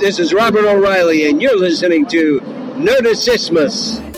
This is Robert O'Reilly, and you're listening to Nerdisismus.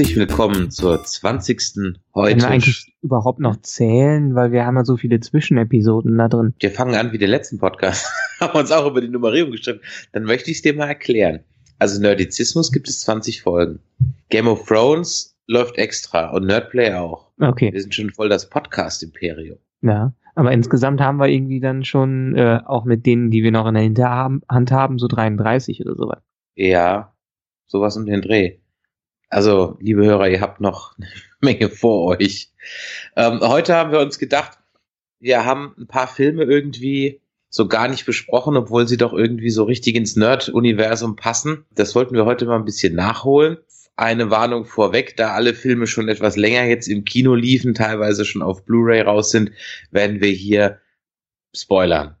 Herzlich willkommen zur 20. Können heute. wir eigentlich überhaupt noch zählen, weil wir haben ja so viele Zwischenepisoden da drin. Wir fangen an wie der letzten Podcast. haben uns auch über die Nummerierung gestritten. Dann möchte ich es dir mal erklären. Also Nerdizismus gibt es 20 Folgen. Game of Thrones läuft extra und Nerdplay auch. Okay, Wir sind schon voll das Podcast-Imperium. ja. Aber insgesamt haben wir irgendwie dann schon, äh, auch mit denen, die wir noch in der Hinterhand haben, so 33 oder sowas. Ja, sowas um den Dreh. Also, liebe Hörer, ihr habt noch eine Menge vor euch. Ähm, heute haben wir uns gedacht, wir haben ein paar Filme irgendwie so gar nicht besprochen, obwohl sie doch irgendwie so richtig ins Nerd-Universum passen. Das wollten wir heute mal ein bisschen nachholen. Eine Warnung vorweg, da alle Filme schon etwas länger jetzt im Kino liefen, teilweise schon auf Blu-ray raus sind, werden wir hier spoilern.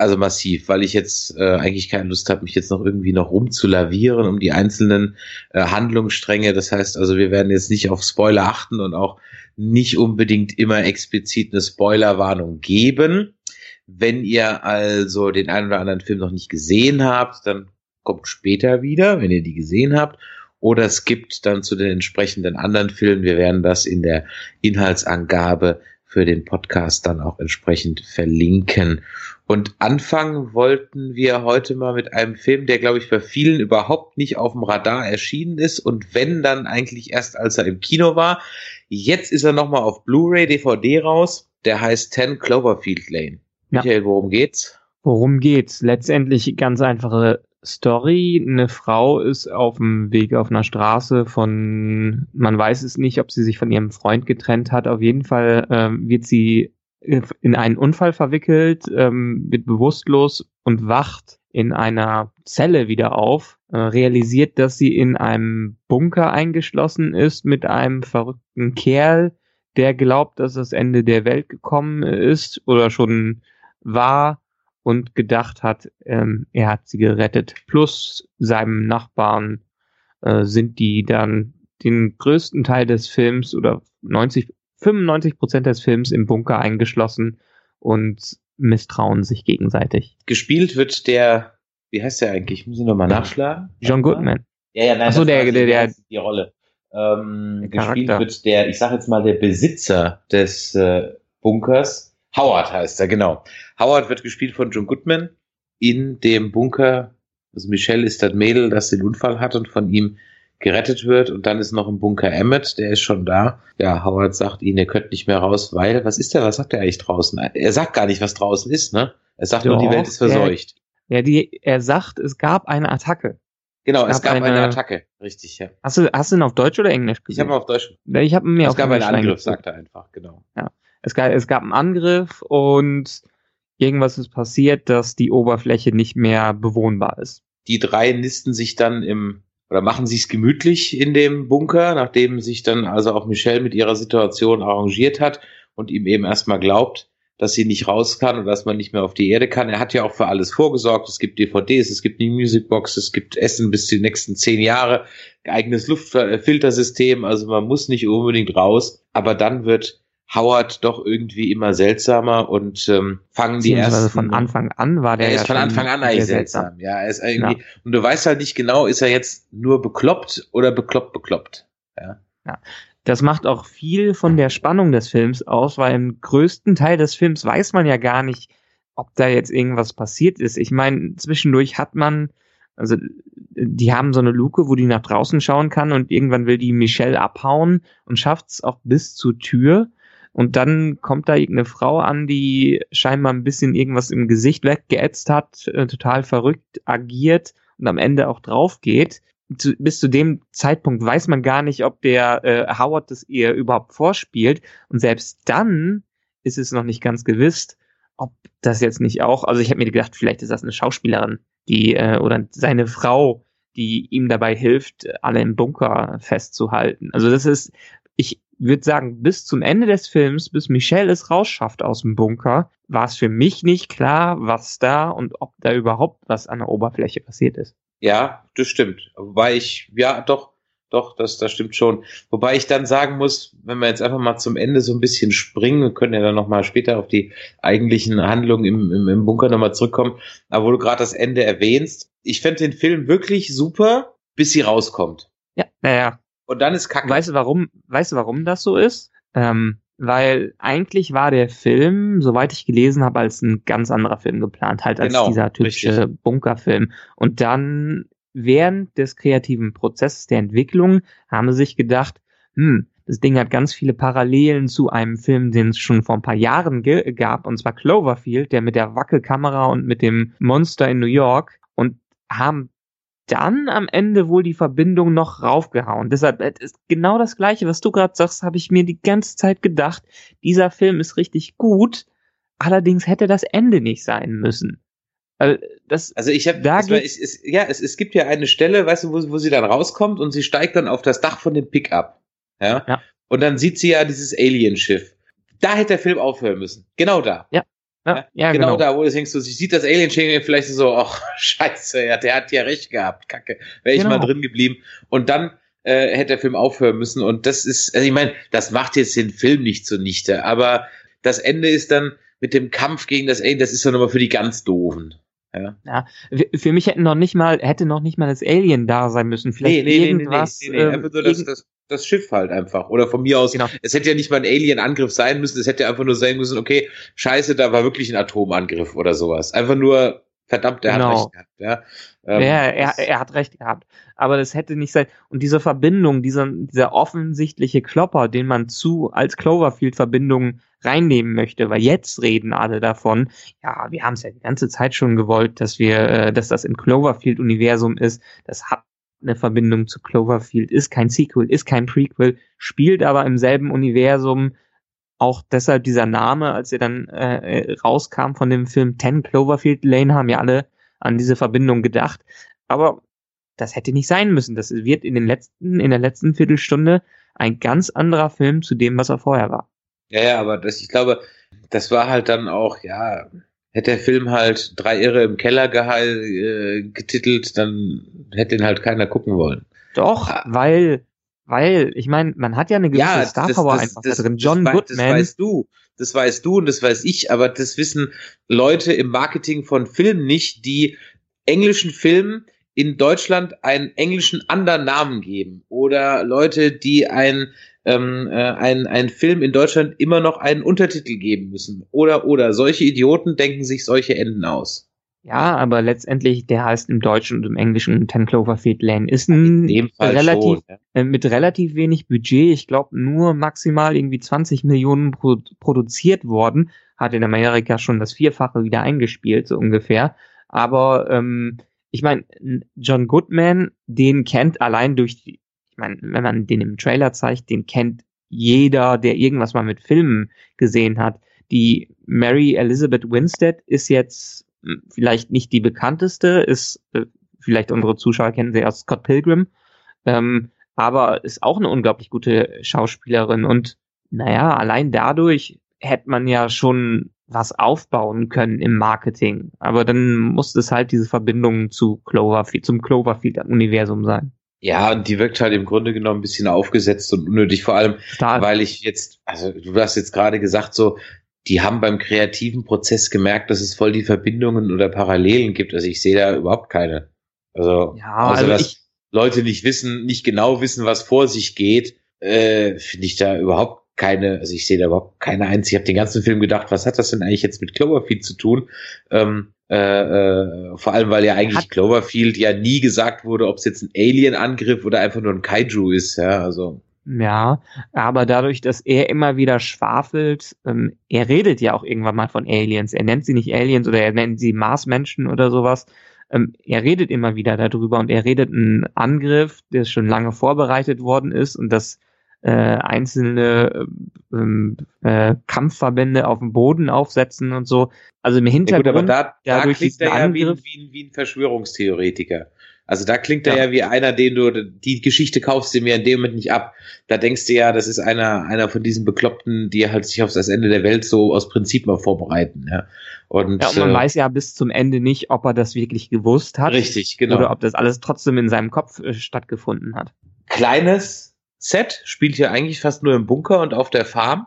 Also massiv, weil ich jetzt äh, eigentlich keine Lust habe, mich jetzt noch irgendwie noch rumzulavieren um die einzelnen äh, Handlungsstränge. Das heißt also, wir werden jetzt nicht auf Spoiler achten und auch nicht unbedingt immer explizit eine Spoilerwarnung geben. Wenn ihr also den einen oder anderen Film noch nicht gesehen habt, dann kommt später wieder, wenn ihr die gesehen habt. Oder es gibt dann zu den entsprechenden anderen Filmen. Wir werden das in der Inhaltsangabe für den Podcast dann auch entsprechend verlinken. Und anfangen wollten wir heute mal mit einem Film, der, glaube ich, bei vielen überhaupt nicht auf dem Radar erschienen ist und wenn dann eigentlich erst, als er im Kino war. Jetzt ist er nochmal auf Blu-ray, DVD raus. Der heißt 10 Cloverfield Lane. Ja. Michael, worum geht's? Worum geht's? Letztendlich ganz einfache Story. Eine Frau ist auf dem Weg auf einer Straße von, man weiß es nicht, ob sie sich von ihrem Freund getrennt hat. Auf jeden Fall ähm, wird sie in einen Unfall verwickelt, ähm, wird bewusstlos und wacht in einer Zelle wieder auf, äh, realisiert, dass sie in einem Bunker eingeschlossen ist mit einem verrückten Kerl, der glaubt, dass das Ende der Welt gekommen ist oder schon war und gedacht hat, ähm, er hat sie gerettet. Plus seinem Nachbarn äh, sind die dann den größten Teil des Films oder 90, 95 Prozent des Films im Bunker eingeschlossen und misstrauen sich gegenseitig. Gespielt wird der, wie heißt der eigentlich? Muss ich nochmal nachschlagen? John Goodman. Ja, ja, nein, Ach so, das der- der- der- die Rolle. Ähm, gespielt Charakter. wird der, ich sag jetzt mal, der Besitzer des äh, Bunkers. Howard heißt er, genau. Howard wird gespielt von John Goodman in dem Bunker. Also Michelle ist das Mädel, das den Unfall hat und von ihm gerettet wird. Und dann ist noch im Bunker Emmett, der ist schon da. Ja, Howard sagt ihnen, ihr könnt nicht mehr raus, weil, was ist der, was sagt er eigentlich draußen? Er sagt gar nicht, was draußen ist, ne? Er sagt nur, die Doch, Welt ist er- verseucht. Ja, die, er sagt, es gab eine Attacke. Genau, es es gab gab eine, eine- Attacke. Richtig, ja. Hast du, hast du ihn auf Deutsch oder Englisch Ich gesehen? habe mal auf Deutsch ich habe mir es auf gab einen Englisch Angriff, sagt er einfach, genau. Es gab, es gab einen Angriff und irgendwas ist passiert, dass die Oberfläche nicht mehr bewohnbar ist. Die drei nisten sich dann im, oder machen sich's gemütlich in dem Bunker, nachdem sich dann also auch Michelle mit ihrer Situation arrangiert hat und ihm eben erstmal glaubt, dass sie nicht raus kann und dass man nicht mehr auf die Erde kann. Er hat ja auch für alles vorgesorgt. Es gibt DVDs, es gibt die Musicbox, es gibt Essen bis zu den nächsten zehn Jahre, eigenes Luftfiltersystem. Also man muss nicht unbedingt raus. Aber dann wird Howard doch irgendwie immer seltsamer und ähm, fangen die ersten von Anfang an war der er ja ist von schon Anfang an eigentlich sehr seltsam. Ja, er ist irgendwie, und du weißt halt nicht genau, ist er jetzt nur bekloppt oder bekloppt bekloppt. Ja. Das macht auch viel von der Spannung des Films aus, weil im größten Teil des Films weiß man ja gar nicht, ob da jetzt irgendwas passiert ist. Ich meine, zwischendurch hat man, also die haben so eine Luke, wo die nach draußen schauen kann und irgendwann will die Michelle abhauen und schafft es auch bis zur Tür. Und dann kommt da irgendeine Frau an, die scheinbar ein bisschen irgendwas im Gesicht weggeätzt hat, äh, total verrückt agiert und am Ende auch drauf geht. Zu, bis zu dem Zeitpunkt weiß man gar nicht, ob der äh, Howard das ihr überhaupt vorspielt. Und selbst dann ist es noch nicht ganz gewiss, ob das jetzt nicht auch, also ich habe mir gedacht, vielleicht ist das eine Schauspielerin, die äh, oder seine Frau, die ihm dabei hilft, alle im Bunker festzuhalten. Also das ist, ich würde sagen, bis zum Ende des Films, bis Michelle es rausschafft aus dem Bunker, war es für mich nicht klar, was da und ob da überhaupt was an der Oberfläche passiert ist. Ja, das stimmt. Wobei ich, ja, doch, doch, das, das stimmt schon. Wobei ich dann sagen muss, wenn wir jetzt einfach mal zum Ende so ein bisschen springen, wir können ja dann nochmal später auf die eigentlichen Handlungen im, im, im Bunker nochmal zurückkommen, aber wo du gerade das Ende erwähnst, ich fände den Film wirklich super, bis sie rauskommt. Ja, naja. Und dann ist Kacke. Weißt du, warum, weißt du, warum das so ist? Ähm, weil eigentlich war der Film, soweit ich gelesen habe, als ein ganz anderer Film geplant, halt als Genau, dieser typische richtig. Bunkerfilm. Und dann während des kreativen Prozesses der Entwicklung haben sie sich gedacht, hm, das Ding hat ganz viele Parallelen zu einem Film, den es schon vor ein paar Jahren ge- gab, und zwar Cloverfield, der mit der Wackelkamera und mit dem Monster in New York und haben dann am Ende wohl die Verbindung noch raufgehauen. Deshalb es ist genau das Gleiche, was du gerade sagst, habe ich mir die ganze Zeit gedacht. Dieser Film ist richtig gut, allerdings hätte das Ende nicht sein müssen. Also, das, Also ich habe, Da es, ja, es, es gibt ja eine Stelle, weißt du, wo, wo sie dann rauskommt und sie steigt dann auf das Dach von dem Pickup. Ja? Ja. Und dann sieht sie ja dieses Alien-Schiff. Da hätte der Film aufhören müssen. Genau da. ja, ja, genau, genau. da, wo du denkst, du, sie sieht das Alien-Schiff vielleicht so, ach, scheiße, ja, der hat ja recht gehabt, kacke, wäre ich Genau. mal drin geblieben. Und dann äh, hätte der Film aufhören müssen. Und das ist, also ich meine, das macht jetzt den Film nicht zunichte, aber das Ende ist dann mit dem Kampf gegen das Alien, das ist dann aber für die ganz Doofen. Ja. Für- Für mich hätten noch nicht mal, hätte noch nicht mal das Alien da sein müssen. Vielleicht irgendwas. Nee, nee, nee, ähm, einfach nur das, irgend- das, das Schiff halt einfach. Oder von mir aus, Genau. es hätte ja nicht mal ein Alien-Angriff sein müssen, es hätte einfach nur sein müssen, okay, scheiße, da war wirklich ein Atomangriff oder sowas. Einfach nur, verdammt, der Genau. hat recht gehabt. Ja, Ähm, ja, er, er hat recht gehabt. Aber das hätte nicht sein. Und diese Verbindung, dieser, dieser offensichtliche Klopper, den man zu als Cloverfield-Verbindung reinnehmen möchte, weil jetzt reden alle davon, ja, wir haben es ja die ganze Zeit schon gewollt, dass wir, äh, dass das im Cloverfield-Universum ist. Das hat eine Verbindung zu Cloverfield, ist kein Sequel, ist kein Prequel, spielt aber im selben Universum. Auch deshalb dieser Name, als er dann äh, rauskam von dem Film 10 Cloverfield Lane, haben ja alle an diese Verbindung gedacht. Aber das hätte nicht sein müssen. Das wird in den letzten, in der letzten Viertelstunde ein ganz anderer Film zu dem, was er vorher war. Ja, ja, aber das, ich glaube, das war halt dann auch, ja, hätte der Film halt drei Irre im Keller äh, getitelt, dann hätte ihn halt keiner gucken wollen. Doch, Ah. weil, weil, ich meine, man hat ja eine gewisse Ja, Star das, Power das, einfach das, da drin. John das, wei- Das Goodman, weißt du. Das weißt du und das weiß ich, aber das wissen Leute im Marketing von Filmen nicht, die englischen Filmen in Deutschland einen englischen anderen Namen geben. Oder Leute, die ein, ähm, äh, ein, ein Film in Deutschland immer noch einen Untertitel geben müssen. Oder, oder. Solche Idioten denken sich solche Enden aus. ja, aber letztendlich, der heißt im Deutschen und im Englischen 10 Cloverfield Lane, ist In ein dem Fall relativ, schon. Ja. äh, mit relativ wenig Budget, ich glaube nur maximal irgendwie 20 Millionen pro produziert worden, hat in Amerika schon das Vierfache wieder eingespielt, so ungefähr. Aber ähm, ich meine, John Goodman, den kennt allein durch die, ich meine, wenn man den im Trailer zeigt, den kennt jeder, der irgendwas mal mit Filmen gesehen hat. Die Mary Elizabeth Winstead ist jetzt hm, vielleicht nicht die bekannteste, ist äh, vielleicht unsere Zuschauer kennen sie aus Scott Pilgrim, ähm, aber ist auch eine unglaublich gute Schauspielerin und naja, allein dadurch hätte man ja schon was aufbauen können im Marketing. Aber dann musste es halt diese Verbindung zu Cloverfield, zum Cloverfield-Universum sein. ja, und die wirkt halt im Grunde genommen ein bisschen aufgesetzt und unnötig. Vor allem, Total. weil ich jetzt, also du hast jetzt gerade gesagt, so, die haben beim kreativen Prozess gemerkt, dass es voll die Verbindungen oder Parallelen gibt. Also ich sehe da überhaupt keine. Also, ja, außer also dass ich, Leute nicht wissen, nicht genau wissen, was vor sich geht, äh, finde ich da überhaupt keine, also ich sehe da überhaupt keine einzige. Ich habe den ganzen Film gedacht, was hat das denn eigentlich jetzt mit Cloverfield zu tun? Ähm, äh, äh, vor allem, weil ja eigentlich Hat- Cloverfield ja nie gesagt wurde, ob es jetzt ein Alien-Angriff oder einfach nur ein Kaiju ist. Ja, also ja, aber dadurch, dass er immer wieder schwafelt, ähm, er redet ja auch irgendwann mal von Aliens. Er nennt sie nicht Aliens oder er nennt sie Marsmenschen oder sowas. Ähm, er redet immer wieder darüber und er redet einen Angriff, der schon lange vorbereitet worden ist und dass äh, einzelne ähm, äh, Kampfverbände auf dem Boden aufsetzen und so. Also im Ja gut, Hintergrund aber da, da dadurch klingt er ja wie, wie, wie ein Verschwörungstheoretiker. Also da klingt er ja. wie einer, den du die Geschichte kaufst, dir mir in dem Moment nicht ab. Da denkst du ja, das ist einer einer von diesen Bekloppten, die halt sich auf das Ende der Welt so aus Prinzip mal vorbereiten. Ja. Und, ja, und man äh, weiß ja bis zum Ende nicht, ob er das wirklich gewusst hat. Richtig, genau. Oder ob das alles trotzdem in seinem Kopf äh, stattgefunden hat. Kleines Set spielt hier eigentlich fast nur im Bunker und auf der Farm.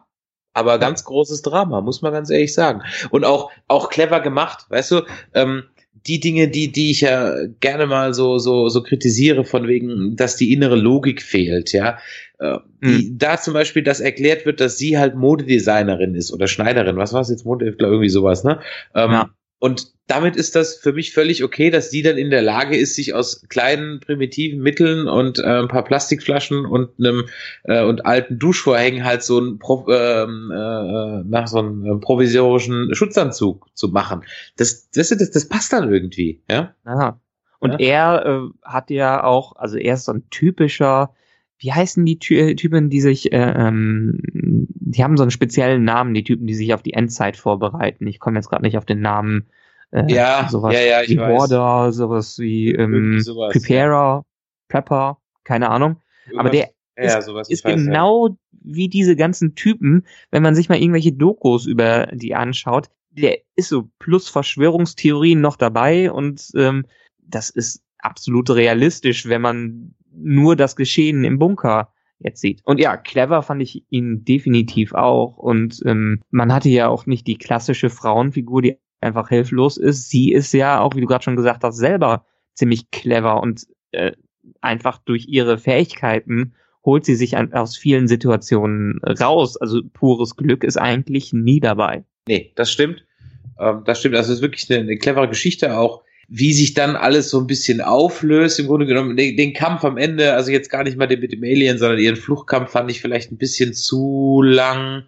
Aber ganz großes Drama, muss man ganz ehrlich sagen. Und auch, auch clever gemacht, weißt du, ähm, die Dinge, die, die ich ja gerne mal so, so, so kritisiere, von wegen, dass die innere Logik fehlt, ja. Äh, die, mhm. Da zum Beispiel, dass erklärt wird, dass sie halt Modedesignerin ist oder Schneiderin, was war es jetzt, Mode, irgendwie sowas, ne? Ähm, ja. Und damit ist das für mich völlig okay, dass die dann in der Lage ist, sich aus kleinen primitiven Mitteln und äh, ein paar Plastikflaschen und einem äh, und alten Duschvorhängen halt so ein ähm, äh, nach so einem äh, provisorischen Schutzanzug zu machen. Das, das, das, das passt dann irgendwie, ja. Aha. Und ja? er äh, hat ja auch, also er ist so ein typischer wie heißen die Ty Typen, die sich, äh, ähm, die haben so einen speziellen Namen, die Typen, die sich auf die Endzeit vorbereiten. Ich komme jetzt gerade nicht auf den Namen. Äh, ja, sowas ja, ja, ich wie weiß. Border, sowas wie ähm, sowas, Preparer, ja. Prepper, keine Ahnung. Irgendwas, Aber der ja, ist, sowas ist genau ja. wie diese ganzen Typen, wenn man sich mal irgendwelche Dokus über die anschaut, der ist so plus Verschwörungstheorien noch dabei und ähm, das ist absolut realistisch, wenn man nur das Geschehen im Bunker jetzt sieht. Und ja, clever fand ich ihn definitiv auch. Und ähm, man hatte ja auch nicht die klassische Frauenfigur, die einfach hilflos ist. Sie ist ja auch, wie du gerade schon gesagt hast, selber ziemlich clever und äh, einfach durch ihre Fähigkeiten holt sie sich an, aus vielen Situationen raus. Also pures Glück ist eigentlich nie dabei. Nee, das stimmt. Ähm, das stimmt. Also es ist wirklich eine, eine clevere Geschichte auch wie sich dann alles so ein bisschen auflöst, im Grunde genommen, den, den Kampf am Ende, also jetzt gar nicht mal den mit dem Alien, sondern ihren Fluchtkampf fand ich vielleicht ein bisschen zu lang.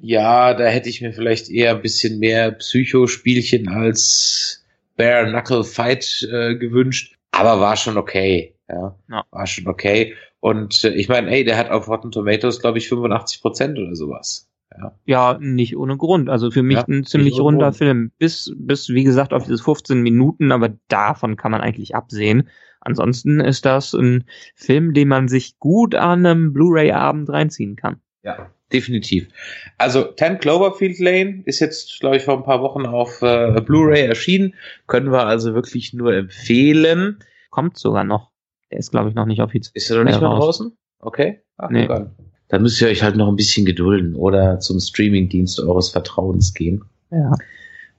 Ja, da hätte ich mir vielleicht eher ein bisschen mehr Psychospielchen als Bare Knuckle Fight äh, gewünscht, aber war schon okay. Ja, ja. war schon okay. Und äh, ich meine, ey, der hat auf Rotten Tomatoes, glaube ich, 85 Prozent oder sowas. Ja. ja, nicht ohne Grund. Also für mich ja, ein ziemlich runder Grund. Film. Bis, bis, wie gesagt, auf diese 15 Minuten, aber davon kann man eigentlich absehen. Ansonsten ist das ein Film, den man sich gut an einem Blu-ray-Abend reinziehen kann. Ja, definitiv. Also 10 Cloverfield Lane ist jetzt, glaube ich, vor ein paar Wochen auf äh, Blu-ray erschienen. Können wir also wirklich nur empfehlen. Kommt sogar noch. Der ist, glaube ich, noch nicht offiziell. Ist er noch nicht mal draußen? Okay. Ach, nee. Da müsst ihr euch halt noch ein bisschen gedulden oder zum Streamingdienst eures Vertrauens gehen. Ja.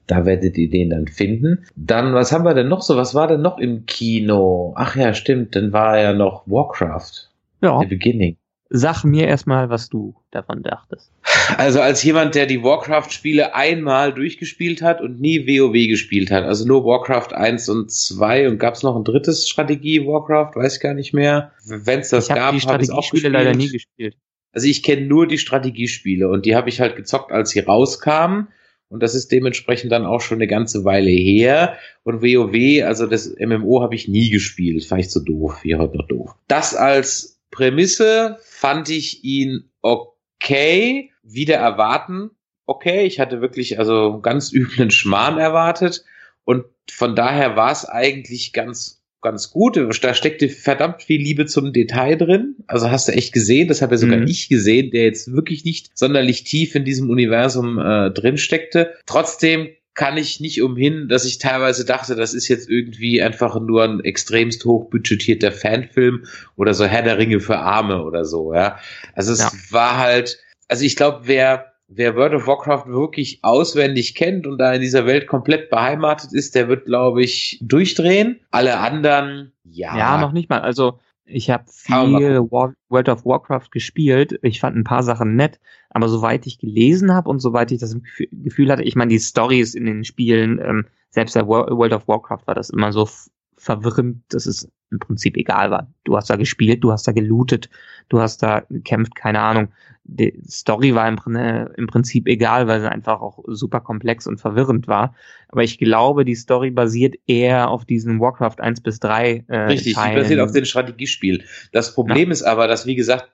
Da werdet ihr den dann finden. Dann, was haben wir denn noch so? Was war denn noch im Kino? Ach ja, stimmt, dann war ja noch Warcraft. Ja. The Beginning. Sag mir erstmal, was du davon dachtest. Also als jemand, der die Warcraft-Spiele einmal durchgespielt hat und nie WoW gespielt hat, also nur Warcraft 1 und 2 und gab es noch ein drittes Strategie-Warcraft, weiß ich gar nicht mehr. Wenn es das ich gab, habe ich die Strategiespiele leider nie gespielt. Also ich kenne nur die Strategiespiele und die habe ich halt gezockt, als sie rauskamen. Und das ist dementsprechend dann auch schon eine ganze Weile her. Und WoW, also das MMO habe ich nie gespielt. Ich zu doof. Wie heute noch doof. Das als Prämisse fand ich ihn okay. Wieder erwarten. Okay. Ich hatte wirklich also ganz üblen Schmarrn erwartet. Und von daher war es eigentlich ganz ganz gut. Da steckte verdammt viel Liebe zum Detail drin. Also hast du echt gesehen, das habe ja sogar mhm. ich gesehen, der jetzt wirklich nicht sonderlich tief in diesem Universum äh, drin steckte. Trotzdem kann ich nicht umhin, dass ich teilweise dachte, das ist jetzt irgendwie einfach nur ein extremst hochbudgetierter Fanfilm oder so Herr der Ringe für Arme oder so, ja. Also es ja. war halt, also ich glaube, wer wer World of Warcraft wirklich auswendig kennt und da in dieser Welt komplett beheimatet ist, der wird, glaube ich, durchdrehen. Alle anderen, ja. Ja, noch nicht mal. Also ich habe viel War World of Warcraft gespielt. Ich fand ein paar Sachen nett, aber soweit ich gelesen habe und soweit ich das Gefühl hatte, ich meine, die Stories in den Spielen, ähm, selbst der World of Warcraft war das immer so verwirrend, dass es im Prinzip egal war. Du hast da gespielt, du hast da gelootet, du hast da gekämpft, keine Ahnung. Die Story war im, im, Prinzip egal, weil sie einfach auch super komplex und verwirrend war. Aber ich glaube, die Story basiert eher auf diesen Warcraft 1 bis 3 äh, Richtig, Teilen. die basiert auf den Strategiespiel. Das Problem ja. ist aber, dass, wie gesagt,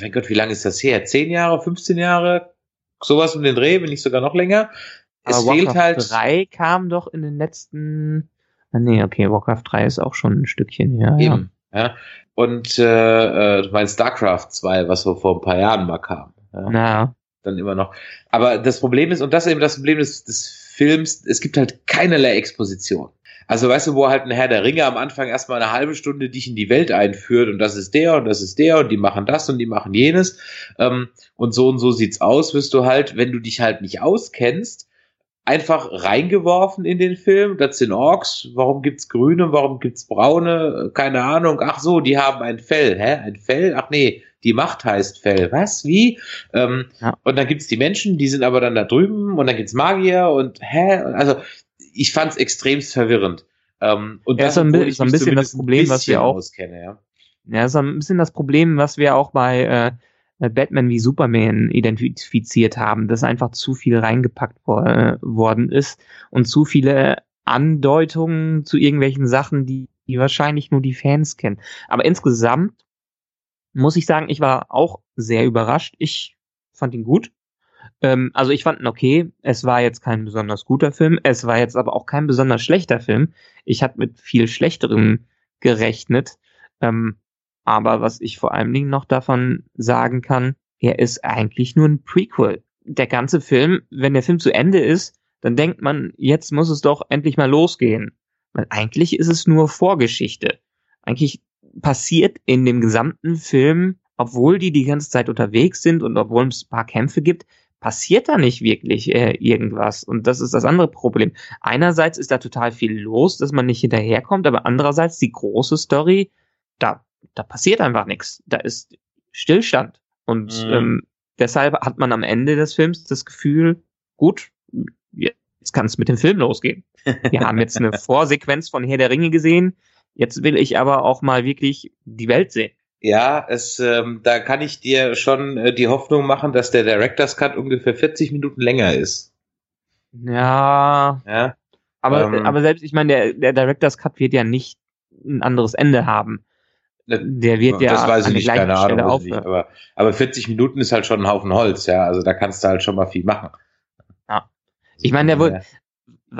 mein Gott, wie lange ist das her? Zehn Jahre, 15 Jahre? Sowas um den Dreh, wenn nicht sogar noch länger. Es aber fehlt Warcraft halt. 3 kam doch in den letzten Ah, nee, okay, Warcraft 3 ist auch schon ein Stückchen her. Eben, ja. Ja. Und äh, äh, du meinst StarCraft 2, was so vor ein paar Jahren mal kam. Ja. Na. Dann immer noch. Aber das Problem ist, und das ist eben das Problem des, des Films, es gibt halt keinerlei Exposition. Also weißt du, wo halt ein Herr der Ringe am Anfang erstmal eine halbe Stunde dich in die Welt einführt und das ist der und das ist der und die machen das und die machen jenes ähm, und so und so sieht's aus, wirst du halt, wenn du dich halt nicht auskennst, einfach reingeworfen in den Film. Das sind Orks. Warum gibt's Grüne? Warum gibt's Braune? Keine Ahnung. Ach so, die haben ein Fell. Hä? Ein Fell? Ach nee, die Macht heißt Fell. Was? Wie? Ähm, ja. Und dann gibt's die Menschen, die sind aber dann da drüben und dann gibt's Magier und hä? Also ich fand's extremst verwirrend. Ähm, und ja, das, ist ein, so ein bisschen das Problem, was wir auch auskenne, ja. Ja, so ein bisschen das Problem, was wir auch bei äh, Batman wie Superman identifiziert haben, dass einfach zu viel reingepackt wo äh, worden ist und zu viele Andeutungen zu irgendwelchen Sachen, die, die wahrscheinlich nur die Fans kennen. Aber insgesamt muss ich sagen, ich war auch sehr überrascht. Ich fand ihn gut. Ähm, also ich fand ihn okay. Es war jetzt kein besonders guter Film. Es war jetzt aber auch kein besonders schlechter Film. Ich hatte mit viel schlechterem gerechnet. Ähm, aber was ich vor allen Dingen noch davon sagen kann, er ist eigentlich nur ein Prequel. Der ganze Film, wenn der Film zu Ende ist, dann denkt man, jetzt muss es doch endlich mal losgehen. Weil eigentlich ist es nur Vorgeschichte. Eigentlich passiert in dem gesamten Film, obwohl die die ganze Zeit unterwegs sind und obwohl es ein paar Kämpfe gibt, passiert da nicht wirklich äh, irgendwas. Und das ist das andere Problem. Einerseits ist da total viel los, dass man nicht hinterherkommt, aber andererseits die große Story, da da passiert einfach nichts. Da ist Stillstand. Und mhm. ähm, deshalb hat man am Ende des Films das Gefühl, gut, jetzt kann es mit dem Film losgehen. Wir haben jetzt eine Vorsequenz von Herr der Ringe gesehen. Jetzt will ich aber auch mal wirklich die Welt sehen. Ja, es, ähm, da kann ich dir schon äh, die Hoffnung machen, dass der Director's Cut ungefähr 40 Minuten länger ist. Ja. Ja. Aber, ähm, aber selbst, ich meine, der, der Director's Cut wird ja nicht ein anderes Ende haben. Der wird ja das weiß ich nicht, keine Ahnung, nicht, aber, aber 40 Minuten ist halt schon ein Haufen Holz, ja, also da kannst du halt schon mal viel machen. Ja. Ich meine, der wohl.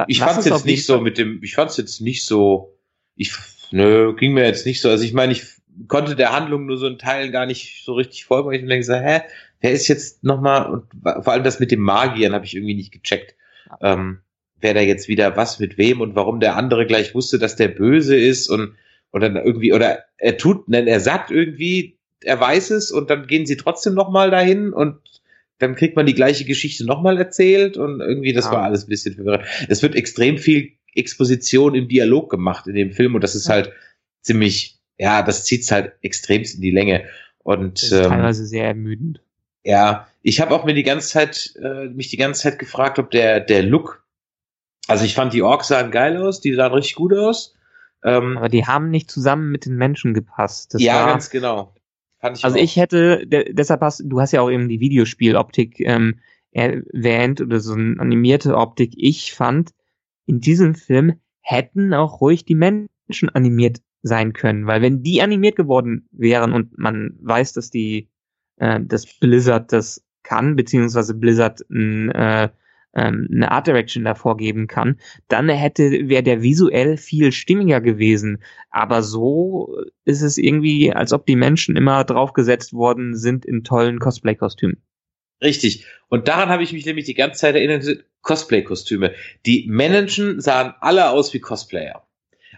Ich fand's jetzt nicht so mit dem, ich fand's jetzt nicht so, ich, nö, ging mir jetzt nicht so, also ich meine, ich konnte der Handlung nur so in Teilen gar nicht so richtig folgen, weil ich mir denke so, hä, wer ist jetzt nochmal, und vor allem das mit dem Magiern habe ich irgendwie nicht gecheckt. Ähm, wer da jetzt wieder was mit wem und warum der andere gleich wusste, dass der böse ist und oder irgendwie, oder er tut, nein, er sagt irgendwie, er weiß es und dann gehen sie trotzdem nochmal dahin und dann kriegt man die gleiche Geschichte nochmal erzählt und irgendwie, das ja. war alles ein bisschen verwirrend. Es wird extrem viel Exposition im Dialog gemacht in dem Film und das ist ja. halt ziemlich, ja, das zieht's halt extremst in die Länge. Und das ist ähm, teilweise sehr ermüdend. Ja, ich habe auch mir die ganze Zeit, äh, mich die ganze Zeit gefragt, ob der, der Look, also ich fand die Orks sahen geil aus, die sahen richtig gut aus. Ähm, Aber die haben nicht zusammen mit den Menschen gepasst. Das ja, war, ganz genau. Ich also auch. ich hätte, deshalb hast du hast ja auch eben die Videospieloptik ähm, erwähnt oder so eine animierte Optik. Ich fand, in diesem Film hätten auch ruhig die Menschen animiert sein können, weil wenn die animiert geworden wären und man weiß, dass die, äh, dass Blizzard das kann, beziehungsweise Blizzard ein äh, ähm, eine Art Direction davor geben kann, dann hätte, wäre der visuell viel stimmiger gewesen. Aber so ist es irgendwie, als ob die Menschen immer draufgesetzt worden sind in tollen Cosplay-Kostümen. Richtig. Und daran habe ich mich nämlich die ganze Zeit erinnert, Cosplay-Kostüme. Die Menschen sahen alle aus wie Cosplayer.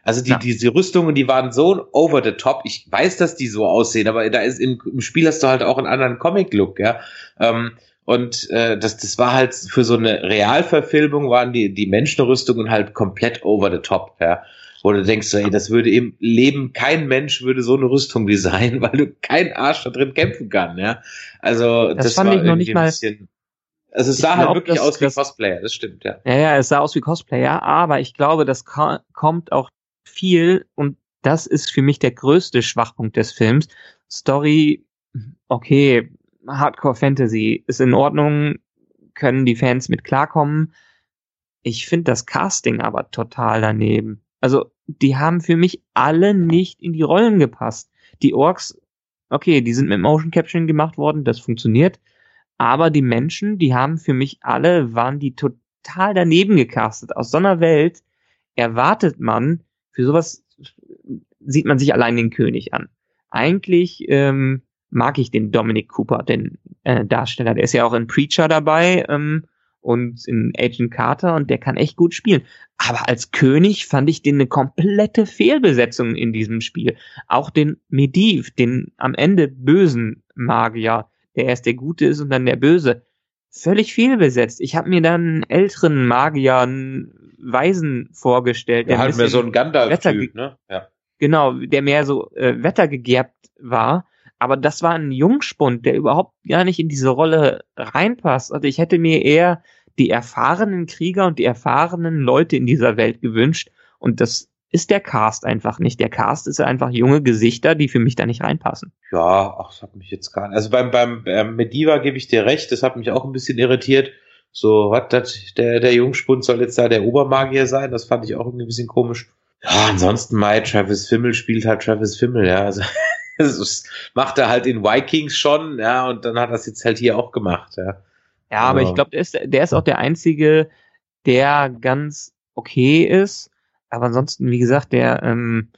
Also die, ja. diese Rüstungen, die waren so over the top. Ich weiß, dass die so aussehen, aber da ist im, im Spiel hast du halt auch einen anderen Comic-Look, ja. Ähm, und äh, das, das war halt für so eine Realverfilmung waren die, die Menschenrüstungen halt komplett over the top, ja. Wo du denkst, so, ey, das würde im Leben, kein Mensch würde so eine Rüstung designen, weil du kein Arsch da drin kämpfen kann, ja. Also das, das fand ich noch nicht mal. Bisschen, also es sah halt glaub, halt wirklich aus wie das, Cosplayer, das stimmt, ja. Ja, ja, es sah aus wie Cosplayer, aber ich glaube, das kommt auch viel und das ist für mich der größte Schwachpunkt des Films. Story, okay, Hardcore Fantasy ist in Ordnung, können die Fans mit klarkommen. Ich finde das Casting aber total daneben. Also, die haben für mich alle nicht in die Rollen gepasst. Die Orks, okay, die sind mit Motion Capturing gemacht worden, das funktioniert. Aber die Menschen, die haben für mich alle, waren die total daneben gecastet. Aus so einer Welt erwartet man, für sowas sieht man sich allein den König an. Eigentlich ähm, mag ich den Dominic Cooper, den äh, Darsteller. Der ist ja auch in Preacher dabei ähm, und in Agent Carter und der kann echt gut spielen. Aber als König fand ich den eine komplette Fehlbesetzung in diesem Spiel. Auch den Mediv, den am Ende bösen Magier, der erst der Gute ist und dann der Böse, völlig fehlbesetzt. Ich habe mir dann einen älteren Magier, einen Weisen vorgestellt. Der halt mehr so ein Gandalf-Typ, ne? Ja. Genau, der mehr so äh, wettergegerbt war aber das war ein Jungspund, der überhaupt gar nicht in diese Rolle reinpasst. Also ich hätte mir eher die erfahrenen Krieger und die erfahrenen Leute in dieser Welt gewünscht. Und das ist der Cast einfach nicht. Der Cast ist einfach junge Gesichter, die für mich da nicht reinpassen. Ja, ach, das hat mich jetzt gar nicht. Also beim, beim äh, Mediva gebe ich dir recht, das hat mich auch ein bisschen irritiert. So, was, das, der, der Jungspund soll jetzt da der Obermagier sein? Das fand ich auch irgendwie ein bisschen komisch. Ja, ansonsten mal Travis Fimmel spielt halt Travis Fimmel, ja. Also das macht er halt in Vikings schon, ja, und dann hat er es jetzt halt hier auch gemacht, ja. Ja, aber also. ich glaube, der ist, der ist auch der einzige, der ganz okay ist. Aber ansonsten, wie gesagt, der, ähm,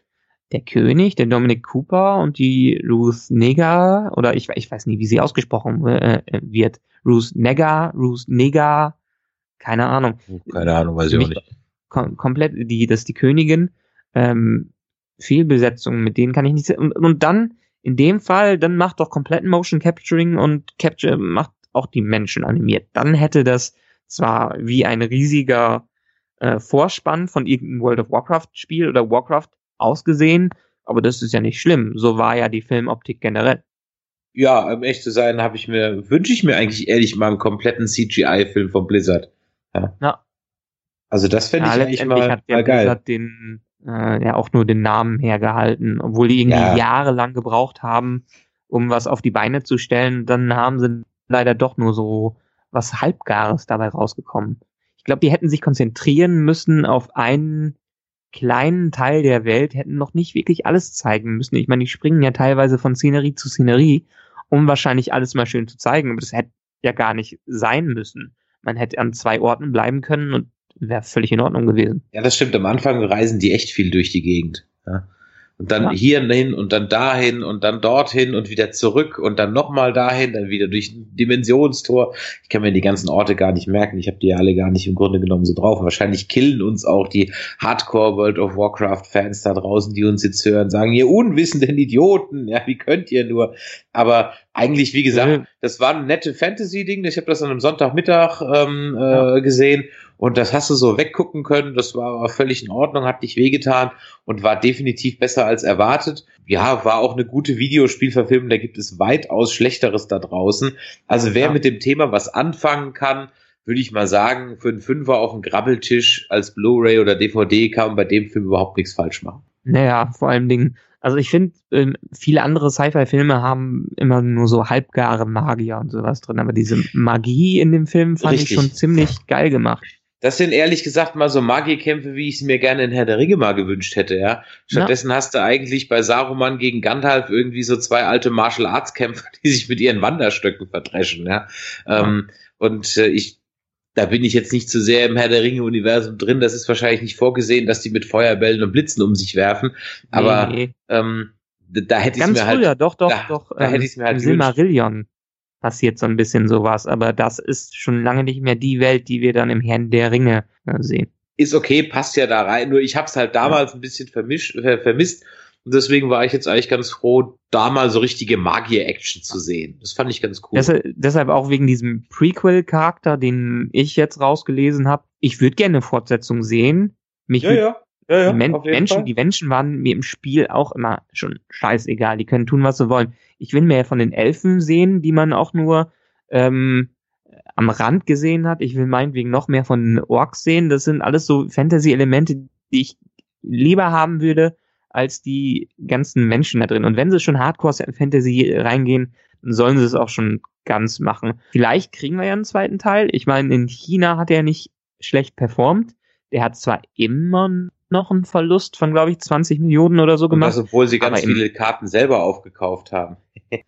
der König, der Dominic Cooper und die Ruth Nega, oder ich, ich weiß nie, wie sie ausgesprochen äh, wird. Ruth Nega, Ruth Nega, keine Ahnung. Keine Ahnung, weiß ich auch nicht. Kom komplett, die, das ist die Königin. Ähm, Fehlbesetzungen, mit denen kann ich nicht. Und, und dann, in dem Fall, dann macht doch komplett Motion Capturing und Capture macht auch die Menschen animiert. Dann hätte das zwar wie ein riesiger äh, Vorspann von irgendeinem World of Warcraft Spiel oder Warcraft ausgesehen, aber das ist ja nicht schlimm. So war ja die Filmoptik generell. Ja, um echt zu sein, habe ich mir, wünsche ich mir eigentlich ehrlich mal einen kompletten CGI-Film von Blizzard. Ja. ja. Also das fände ja, ich eigentlich mal, hat mal geil. Blizzard den äh, ja auch nur den Namen hergehalten, obwohl die irgendwie ja. jahrelang gebraucht haben, um was auf die Beine zu stellen. Dann haben sie leider doch nur so was Halbgares dabei rausgekommen. Ich glaube, die hätten sich konzentrieren müssen auf einen kleinen Teil der Welt, hätten noch nicht wirklich alles zeigen müssen. Ich meine, die springen ja teilweise von Szenerie zu Szenerie, um wahrscheinlich alles mal schön zu zeigen, aber das hätte ja gar nicht sein müssen. Man hätte an zwei Orten bleiben können und wäre völlig in Ordnung gewesen. Ja, das stimmt. Am Anfang reisen die echt viel durch die Gegend. Ja. Und dann ja. hierhin und dann dahin und dann dorthin und wieder zurück und dann nochmal dahin, dann wieder durch ein Dimensionstor. Ich kann mir die ganzen Orte gar nicht merken. Ich habe die ja alle gar nicht im Grunde genommen so drauf. Wahrscheinlich killen uns auch die Hardcore World of Warcraft Fans da draußen, die uns jetzt hören, sagen, ihr unwissenden Idioten, ja, wie könnt ihr nur? Aber eigentlich, wie gesagt. Das war ein nette Fantasy-Ding. Ich habe das an einem Sonntagmittag ähm, äh, gesehen und das hast du so weggucken können. Das war, war völlig in Ordnung, hat nicht wehgetan und war definitiv besser als erwartet. Ja, war auch eine gute Videospielverfilmung. Da gibt es weitaus Schlechteres da draußen. Also wer ja. mit dem Thema was anfangen kann, würde ich mal sagen, für einen Fünfer auf dem Grabbeltisch als Blu-ray oder DVD kann man bei dem Film überhaupt nichts falsch machen. Naja, vor allen Dingen, also ich finde, ähm, viele andere Sci-Fi-Filme haben immer nur so halbgare Magier und sowas drin, aber diese Magie in dem Film fand Richtig. ich schon ziemlich geil gemacht. Das sind ehrlich gesagt mal so Magierkämpfe, wie ich es mir gerne in Herr der Ringe mal gewünscht hätte, ja. Stattdessen ja. hast du eigentlich bei Saruman gegen Gandalf irgendwie so zwei alte Martial Arts Kämpfer, die sich mit ihren Wanderstöcken verdreschen, ja. ja. Ähm, und äh, ich, da bin ich jetzt nicht zu sehr im Herr der Ringe Universum drin. Das ist wahrscheinlich nicht vorgesehen, dass die mit Feuerbällen und Blitzen um sich werfen. Aber nee. ähm, da hätte ich mir halt, früher, doch, doch, da, doch. Da ähm, hätte ich mir halt Silmarillion passiert so ein bisschen sowas, aber das ist schon lange nicht mehr die Welt, die wir dann im Herrn der Ringe äh, sehen. Ist okay, passt ja da rein, nur ich hab's halt damals ja. ein bisschen vermischt, äh, vermisst und deswegen war ich jetzt eigentlich ganz froh, da mal so richtige Magier-Action zu sehen. Das fand ich ganz cool. Deshalb, deshalb auch wegen diesem Prequel-Charakter, den ich jetzt rausgelesen habe. Ich würde gerne eine Fortsetzung sehen. Mich ja, ja. Ja, ja, die, Men Menschen, Fall. die Menschen waren mir im Spiel auch immer schon scheißegal. Die können tun, was sie wollen. Ich will mehr von den Elfen sehen, die man auch nur ähm, am Rand gesehen hat. Ich will meinetwegen noch mehr von den Orks sehen. Das sind alles so Fantasy-Elemente, die ich lieber haben würde, als die ganzen Menschen da drin. Und wenn sie schon Hardcore-Fantasy reingehen, dann sollen sie es auch schon ganz machen. Vielleicht kriegen wir ja einen zweiten Teil. Ich meine, in China hat er nicht schlecht performt. Der hat zwar immer noch einen Verlust von, glaube ich, 20 Millionen oder so gemacht. Und das, obwohl sie ganz viele Karten selber aufgekauft haben.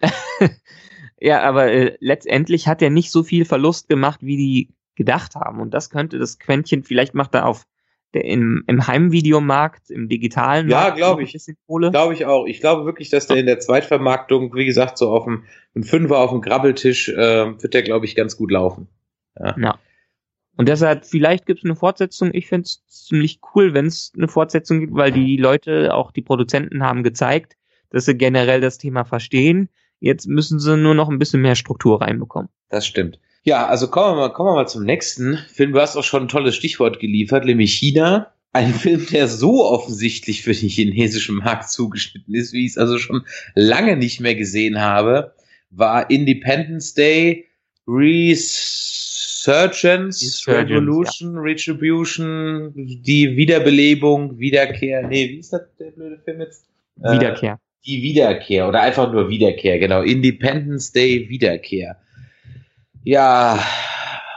ja, aber äh, letztendlich hat er nicht so viel Verlust gemacht, wie die gedacht haben. Und das könnte das Quäntchen, vielleicht macht er auf im, im Heimvideomarkt, im digitalen Ja, Markt glaub noch ein ich. Glaube ich auch. Ich glaube wirklich, dass der in der Zweitvermarktung, wie gesagt, so auf dem ein Fünfer auf dem Grabbeltisch, äh, wird der, glaube ich, ganz gut laufen. Ja. Und deshalb, vielleicht gibt es eine Fortsetzung. Ich find's ziemlich cool, wenn es eine Fortsetzung gibt, weil die Leute, auch die Produzenten haben gezeigt, dass sie generell das Thema verstehen. Jetzt müssen sie nur noch ein bisschen mehr Struktur reinbekommen. Das stimmt. Ja, also kommen wir mal, kommen wir mal zum nächsten Film. Du hast auch schon ein tolles Stichwort geliefert, nämlich China. Ein Film, der so offensichtlich für den chinesischen Markt zugeschnitten ist, wie ich es also schon lange nicht mehr gesehen habe, war Independence Day, Resurgence, Resurgence, Revolution, Retribution, die Wiederbelebung, Wiederkehr. Nee, wie ist das der blöde Film jetzt? Äh, Wiederkehr. die Wiederkehr oder einfach nur Wiederkehr, genau. Independence Day Wiederkehr. Ja,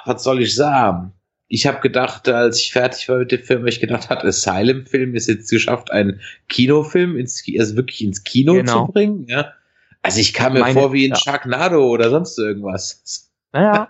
was soll ich sagen? Ich habe gedacht, als ich fertig war mit dem Film, ich gedacht, hat Asylum-Film es jetzt geschafft, einen Kinofilm ins, also wirklich ins Kino Genau. zu bringen. Ja. Also ich kam mir Meine- vor wie in ja. Sharknado oder sonst irgendwas. Naja,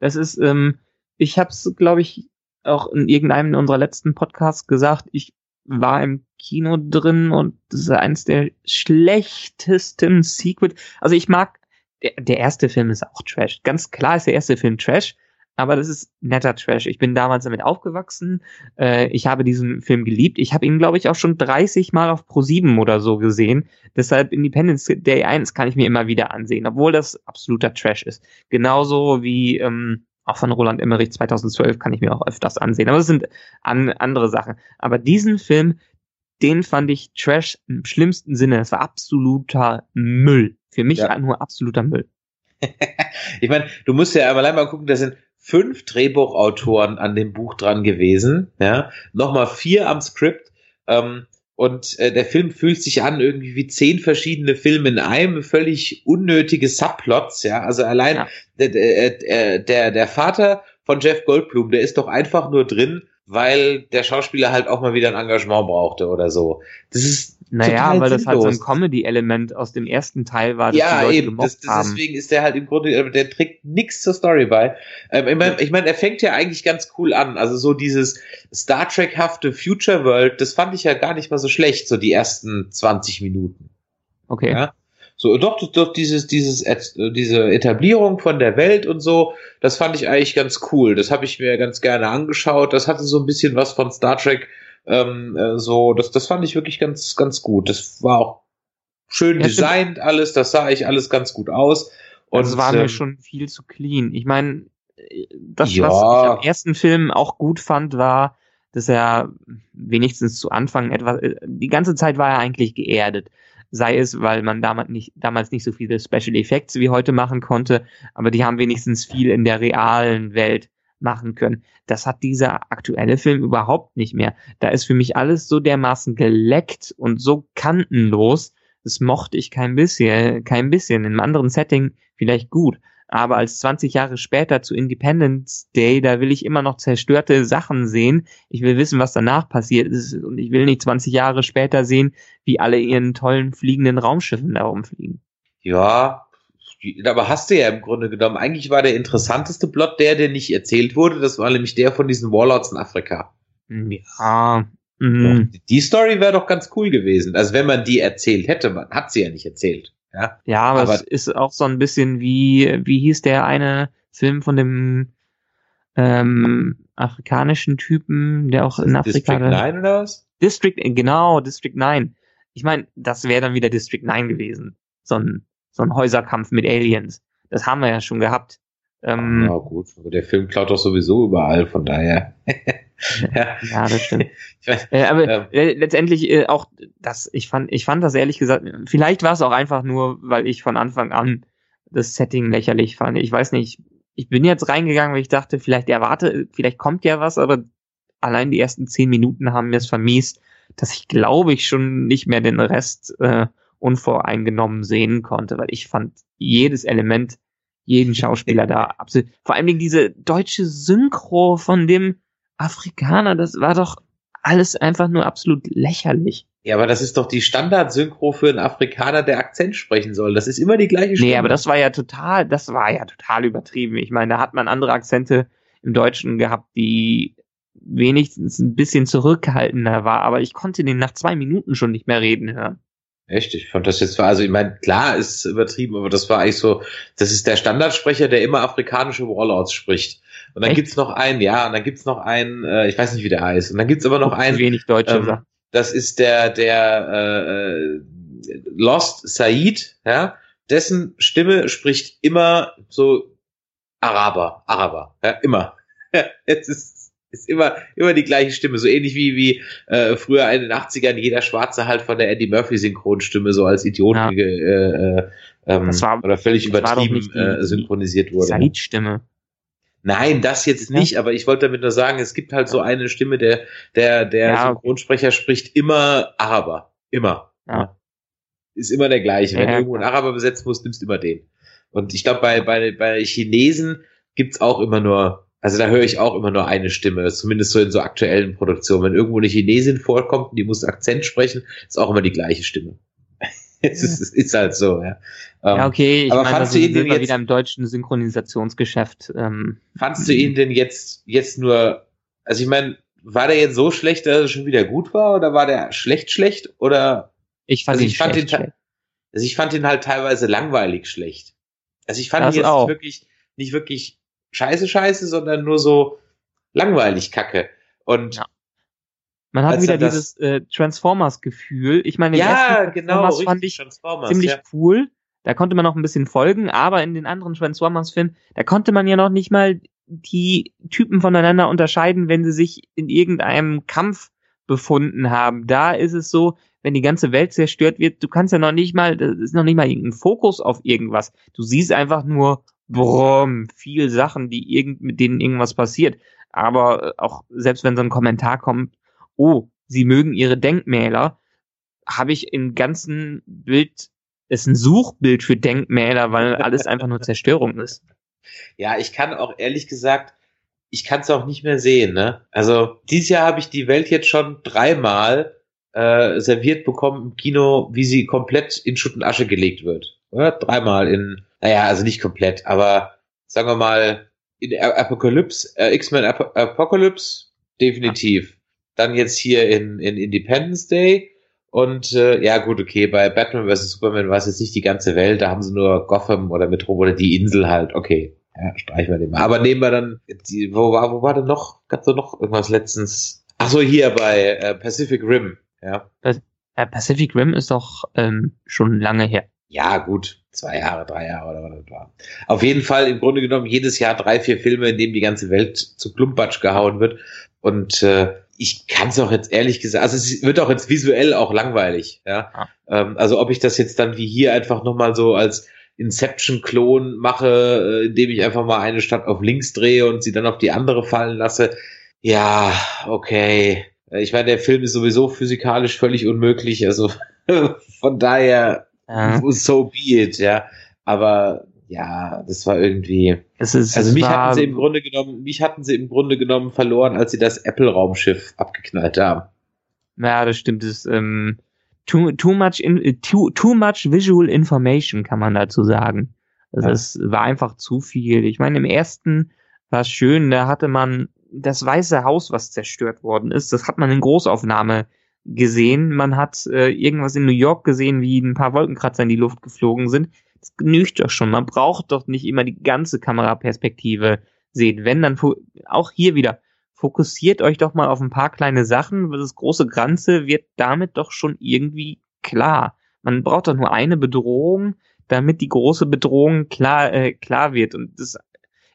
das ist, ähm, ich habe es, glaube ich, auch in irgendeinem unserer letzten Podcasts gesagt. Ich war im Kino drin und das ist eins der schlechtesten Sequel. Also ich mag, der, der erste Film ist auch Trash. Ganz klar ist der erste Film Trash, aber das ist netter Trash. Ich bin damals damit aufgewachsen. Äh, ich habe diesen Film geliebt. Ich habe ihn, glaube ich, auch schon 30 Mal auf Pro7 oder so gesehen. Deshalb Independence Day 1 kann ich mir immer wieder ansehen, obwohl das absoluter Trash ist. Genauso wie ähm, auch von Roland Emmerich 2012 kann ich mir auch öfters ansehen. Aber das sind an, andere Sachen. Aber diesen Film, den fand ich Trash im schlimmsten Sinne. Es war absoluter Müll. Für mich Ja. nur absoluter Müll. Ich meine, du musst ja allein mal gucken, da sind fünf Drehbuchautoren an dem Buch dran gewesen, ja, nochmal vier am Skript, ähm, und äh, der Film fühlt sich an irgendwie wie zehn verschiedene Filme in einem, völlig unnötige Subplots, ja, also allein Ja. der, der, der, der Vater von Jeff Goldblum, der ist doch einfach nur drin, weil der Schauspieler halt auch mal wieder ein Engagement brauchte oder so. Das ist Naja, weil das halt so ein sinnlos. Comedy-Element aus dem ersten Teil war, das ja, die Leute eben. gemocht Das, das, haben. deswegen ist der halt im Grunde, äh, der trägt nichts zur Story bei. Ähm, ich meine, ich mein, er fängt ja eigentlich ganz cool an. Also so dieses Star Trek-hafte Future World, das fand ich ja gar nicht mal so schlecht, so die ersten 20 Minuten. Okay. Ja. So, doch, doch, doch dieses, dieses, äh, diese Etablierung von der Welt und so, das fand ich eigentlich ganz cool. Das habe ich mir ganz gerne angeschaut. Das hatte so ein bisschen was von Star Trek. Ähm, äh, so, das, das fand ich wirklich ganz, ganz gut. Das war auch schön Ja, stimmt. designt, alles. Das sah ich alles ganz gut aus. Und das war ähm, mir schon viel zu clean. Ich meine, das, Ja. was ich am ersten Film auch gut fand, war, dass er wenigstens zu Anfang etwas, äh, die ganze Zeit war er eigentlich geerdet. Sei es, weil man damals nicht, damals nicht so viele Special Effects wie heute machen konnte, aber die haben wenigstens viel in der realen Welt machen können. Das hat dieser aktuelle Film überhaupt nicht mehr. Da ist für mich alles so dermaßen geleckt und so kantenlos. Das mochte ich kein bisschen, kein bisschen. In einem anderen Setting vielleicht gut. Aber als 20 Jahre später zu Independence Day, da will ich immer noch zerstörte Sachen sehen. Ich will wissen, was danach passiert ist. Und ich will nicht 20 Jahre später sehen, wie alle ihren tollen fliegenden Raumschiffen da rumfliegen. Ja, aber hast du ja im Grunde genommen. Eigentlich war der interessanteste Plot der, der nicht erzählt wurde. Das war nämlich der von diesen Warlords in Afrika. Ja, mhm. Die Story wäre doch ganz cool gewesen. Also wenn man die erzählt hätte, man hat sie ja nicht erzählt. Ja, Ja, aber, Aber- es ist auch so ein bisschen wie, wie hieß der eine Film von dem ähm, afrikanischen Typen, der auch in Afrika. District 9 oder was? District, genau, District 9. Ich meine, das wäre dann wieder District 9 gewesen. So ein, so ein Häuserkampf mit Aliens. Das haben wir ja schon gehabt. Ähm, Ja, gut. Aber der Film klaut doch sowieso überall, von daher. ja, ja, das stimmt. weiß, Äh, aber Ähm. äh, letztendlich äh, auch das, ich fand, ich fand das ehrlich gesagt, vielleicht war es auch einfach nur, weil ich von Anfang an das Setting lächerlich fand. Ich weiß nicht, ich bin jetzt reingegangen, weil ich dachte, vielleicht erwarte, vielleicht kommt ja was, aber allein die ersten zehn Minuten haben mir es vermiest, dass ich glaube ich schon nicht mehr den Rest äh, unvoreingenommen sehen konnte, weil ich fand jedes Element, jeden Schauspieler da absolut, vor allen Dingen diese deutsche Synchro von dem Afrikaner, das war doch alles einfach nur absolut lächerlich. ja, aber das ist doch die Standardsynchro für einen Afrikaner, der Akzent sprechen soll. Das ist immer die gleiche Stimme. Nee, aber das war ja total, das war ja total übertrieben. Ich meine, da hat man andere Akzente im Deutschen gehabt, die wenigstens ein bisschen zurückhaltender war, aber ich konnte den nach zwei Minuten schon nicht mehr reden hören. Echt? Ich fand das jetzt war, also ich meine, klar ist übertrieben, aber das war eigentlich so, das ist der Standardsprecher, der immer afrikanische Warlords spricht. Und dann Echt? gibt's noch einen, ja, und dann gibt's noch einen, äh, ich weiß nicht, wie der heißt. Und dann gibt's aber noch einen. Wenig deutsche ähm. Das ist der, der äh, Lost Said, ja, dessen Stimme spricht immer so Araber, Araber, ja, immer. Ja, es ist, ist immer, immer die gleiche Stimme, so ähnlich wie, wie äh, früher in den 80ern jeder Schwarze halt von der Eddie Murphy Synchronstimme so als Idiot ja. äh, äh, ähm, war, oder völlig übertrieben die, äh, synchronisiert wurde. Zeitstimme. Nein, das jetzt nicht, aber ich wollte damit nur sagen, es gibt halt so eine Stimme, der, der, der ja. Synchronsprecher spricht immer Araber. Immer. Ja. Ist immer der gleiche. Wenn du irgendwo einen Araber besetzen musst, nimmst du immer den. Und ich glaube, bei, bei, bei Chinesen gibt's auch immer nur, also da höre ich auch immer nur eine Stimme, zumindest so in so aktuellen Produktionen. Wenn irgendwo eine Chinesin vorkommt und die muss Akzent sprechen, ist auch immer die gleiche Stimme. es, ist, es ist halt so, ja. Ähm, ja, okay, ich aber meine, fandst du ihn denn jetzt, wieder im deutschen Synchronisationsgeschäft. Ähm, fandst du ihn denn jetzt, jetzt nur, also ich meine, war der jetzt so schlecht, dass er schon wieder gut war, oder war der schlecht schlecht, oder? Ich fand also ihn ich fand schlecht, ihn, schlecht. Also ich fand ihn halt teilweise langweilig schlecht. Also ich fand das ihn jetzt auch. nicht wirklich, nicht wirklich scheiße scheiße, sondern nur so langweilig kacke. Und ja. Man hat wieder dieses äh, Transformers-Gefühl. Ich meine, den ja, genau, Transformers fand ich ziemlich ja. cool. Da konnte man noch ein bisschen folgen, aber in den anderen Transformers-Filmen, da konnte man ja noch nicht mal die Typen voneinander unterscheiden, wenn sie sich in irgendeinem Kampf befunden haben. Da ist es so, wenn die ganze Welt zerstört wird, du kannst ja noch nicht mal, das ist noch nicht mal irgendein Fokus auf irgendwas. Du siehst einfach nur, brumm, viel Sachen, die irgend, mit denen irgendwas passiert. Aber äh, auch selbst wenn so ein Kommentar kommt, oh, sie mögen ihre Denkmäler, habe ich im ganzen Bild, ist ein Suchbild für Denkmäler, weil alles einfach nur Zerstörung ist. Ja, ich kann auch ehrlich gesagt, ich kann es auch nicht mehr sehen. Ne? Also dieses Jahr habe ich die Welt jetzt schon dreimal äh, serviert bekommen im Kino, wie sie komplett in Schutt und Asche gelegt wird. Oder? Dreimal in, naja, also nicht komplett, aber sagen wir mal in Apocalypse, äh, X-Men Ap Apocalypse, definitiv dann jetzt hier in, in Independence Day. Und äh, ja, gut, okay, bei Batman vs. Superman war es jetzt nicht die ganze Welt, da haben sie nur Gotham oder Metro oder die Insel halt, okay. Ja, streichen wir den mal. Aber nehmen wir dann, die, wo war, wo war denn noch? Gab's da noch irgendwas letztens? Ach so, hier bei äh, Pacific Rim, ja. Äh, Pacific Rim ist doch ähm, schon lange her. Ja, gut, zwei Jahre, drei Jahre oder was das war. Auf jeden Fall im Grunde genommen jedes Jahr drei, vier Filme, in denen die ganze Welt zu Klumpatsch gehauen wird. Und äh, ich kann es auch jetzt ehrlich gesagt, also es wird auch jetzt visuell auch langweilig, ja. ja. Ähm, also ob ich das jetzt dann wie hier einfach nochmal so als Inception-Klon mache, äh, indem ich einfach mal eine Stadt auf links drehe und sie dann auf die andere fallen lasse. Ja, okay. Ich meine, der Film ist sowieso physikalisch völlig unmöglich, also von daher ja. so be it, ja. Aber ja, das war irgendwie. Es ist, also mich hatten sie im Grunde genommen, mich hatten sie im Grunde genommen verloren, als sie das Apple-Raumschiff abgeknallt haben. Ja, das stimmt. Das, ähm, too, too much in, too, too much visual information kann man dazu sagen. Also ja. es war einfach zu viel. Ich meine, im ersten war es schön, da hatte man das Weiße Haus, was zerstört worden ist. Das hat man in Großaufnahme gesehen. Man hat äh, irgendwas in New York gesehen, wie ein paar Wolkenkratzer in die Luft geflogen sind. Das genügt doch schon. Man braucht doch nicht immer die ganze Kameraperspektive sehen. Wenn, dann auch hier wieder, fokussiert euch doch mal auf ein paar kleine Sachen. Das große Ganze wird damit doch schon irgendwie klar. Man braucht doch nur eine Bedrohung, damit die große Bedrohung klar, äh, klar wird. Und das,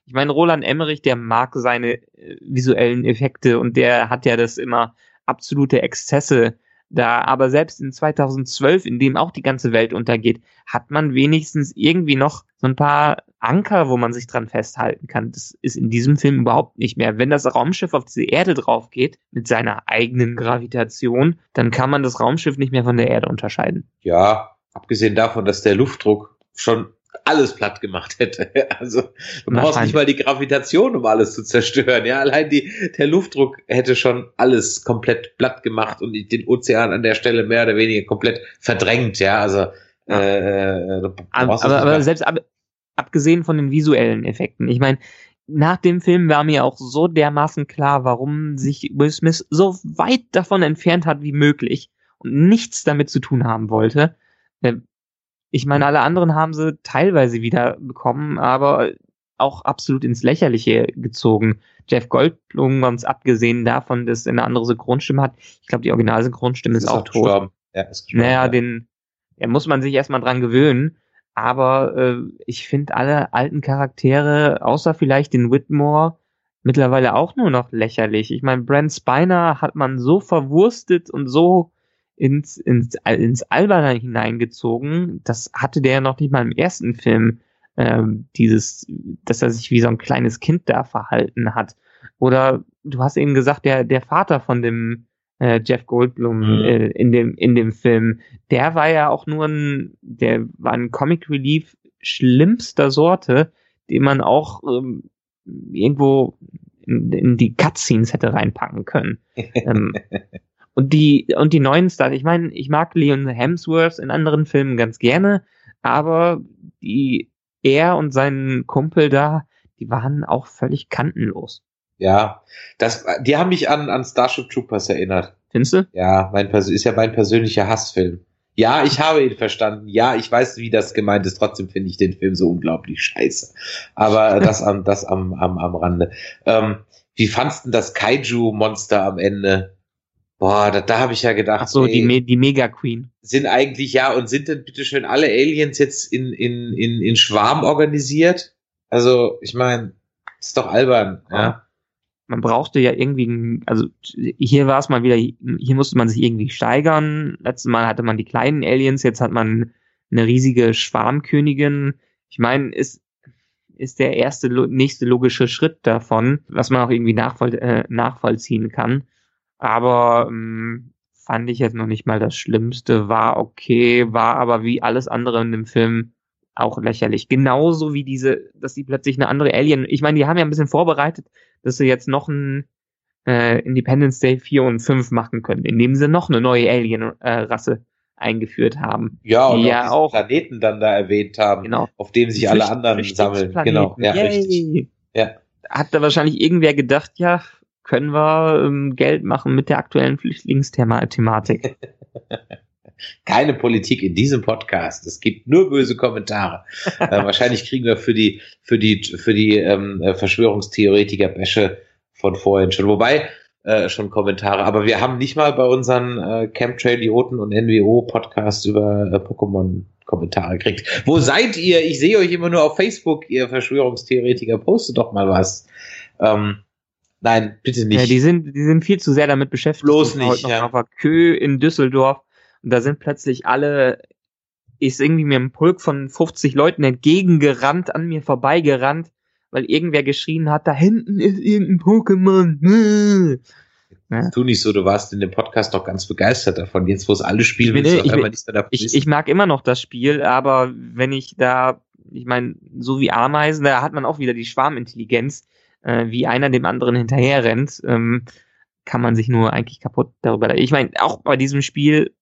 ich meine, Roland Emmerich, der mag seine äh, visuellen Effekte und der hat ja das immer absolute Exzesse da, aber selbst in 2012, in dem auch die ganze Welt untergeht, hat man wenigstens irgendwie noch so ein paar Anker, wo man sich dran festhalten kann. Das ist in diesem Film überhaupt nicht mehr. Wenn das Raumschiff auf diese Erde drauf geht, mit seiner eigenen Gravitation, dann kann man das Raumschiff nicht mehr von der Erde unterscheiden. Ja, abgesehen davon, dass der Luftdruck schon alles platt gemacht hätte. Also du brauchst nicht mal die Gravitation, um alles zu zerstören. Ja, allein die, der Luftdruck hätte schon alles komplett platt gemacht und den Ozean an der Stelle mehr oder weniger komplett verdrängt. Ja, also ja. Äh, aber, aber selbst ab, abgesehen von den visuellen Effekten. Ich meine, nach dem Film war mir auch so dermaßen klar, warum sich Will Smith so weit davon entfernt hat wie möglich und nichts damit zu tun haben wollte. Ich meine, alle anderen haben sie teilweise wieder bekommen, aber auch absolut ins Lächerliche gezogen. Jeff Goldblum, ganz abgesehen davon, dass er eine andere Synchronstimme hat. Ich glaube, die Originalsynchronstimme ist, ist auch tot. Gestorben. Ja, ist gestorben. Naja, ja. den ja, muss man sich erstmal dran gewöhnen. Aber äh, ich finde alle alten Charaktere, außer vielleicht den Whitmore, mittlerweile auch nur noch lächerlich. Ich meine, Brent Spiner hat man so verwurstet und so ins, ins, ins Alberne hineingezogen. Das hatte der ja noch nicht mal im ersten Film, äh, dieses, dass er sich wie so ein kleines Kind da verhalten hat. Oder du hast eben gesagt, der, der Vater von dem äh, Jeff Goldblum mhm. äh, in dem in dem Film, der war ja auch nur ein, der war ein Comic Relief schlimmster Sorte, den man auch ähm, irgendwo in, in die Cutscenes hätte reinpacken können. ähm, und die und die neuen Stars, ich meine, ich mag Leon Hemsworth in anderen Filmen ganz gerne, aber die er und sein Kumpel da, die waren auch völlig kantenlos. Ja, das, die haben mich an, an Starship Troopers erinnert. Findest du? Ja, mein, ist ja mein persönlicher Hassfilm. Ja, ich habe ihn verstanden. Ja, ich weiß, wie das gemeint ist. Trotzdem finde ich den Film so unglaublich scheiße. Aber das am, das am, am, am Rande. Ähm, wie fandst du das Kaiju-Monster am Ende? Boah, da, da habe ich ja gedacht. Ach so, ey, die, Me die Mega Queen. Sind eigentlich, ja, und sind denn bitteschön alle Aliens jetzt in, in, in, in Schwarm organisiert? Also, ich meine, ist doch albern, ja. ja man brauchte ja irgendwie, also hier war es mal wieder, hier musste man sich irgendwie steigern. Letztes Mal hatte man die kleinen Aliens, jetzt hat man eine riesige Schwarmkönigin. Ich meine, ist ist der erste nächste logische Schritt davon, was man auch irgendwie nachvoll, äh, nachvollziehen kann. Aber ähm, fand ich jetzt noch nicht mal das Schlimmste. War okay, war aber wie alles andere in dem Film auch lächerlich. Genauso wie diese, dass die plötzlich eine andere Alien, ich meine, die haben ja ein bisschen vorbereitet, dass sie jetzt noch ein äh, Independence Day 4 und 5 machen können, indem sie noch eine neue Alien-Rasse äh, eingeführt haben. Ja, und ja auch Planeten dann da erwähnt haben, genau. auf dem sich alle anderen sammeln. Genau, ja, richtig. Ja. Hat da wahrscheinlich irgendwer gedacht, ja, können wir ähm, Geld machen mit der aktuellen Flüchtlingsthematik. Keine Politik in diesem Podcast. Es gibt nur böse Kommentare. äh, wahrscheinlich kriegen wir für die für die für die ähm, Verschwörungstheoretiker Bäsche von vorhin schon. Wobei äh, schon Kommentare. Aber wir haben nicht mal bei unseren äh, Chemtrail-Idioten und NWO-Podcasts über äh, Pokémon Kommentare gekriegt. Wo seid ihr? Ich sehe euch immer nur auf Facebook, ihr Verschwörungstheoretiker. Postet doch mal was. Ähm, nein, bitte nicht. Ja, die sind, die sind viel zu sehr damit beschäftigt. Bloß nicht. Heute noch ja. auf der Kö in Düsseldorf und da sind plötzlich alle, ist irgendwie mir ein Pulk von 50 Leuten entgegengerannt, an mir vorbeigerannt, weil irgendwer geschrien hat, da hinten ist irgendein Pokémon. Ja. Tu nicht so, du warst in dem Podcast doch ganz begeistert davon. Jetzt, wo es alle spielen, willst du auf einmal nichts mehr davon ich, ich mag immer noch das Spiel, aber wenn ich da, ich meine, so wie Ameisen, da hat man auch wieder die Schwarmintelligenz, äh, wie einer dem anderen hinterher rennt, ähm, kann man sich nur eigentlich kaputt darüber. Ich meine, auch bei diesem Spiel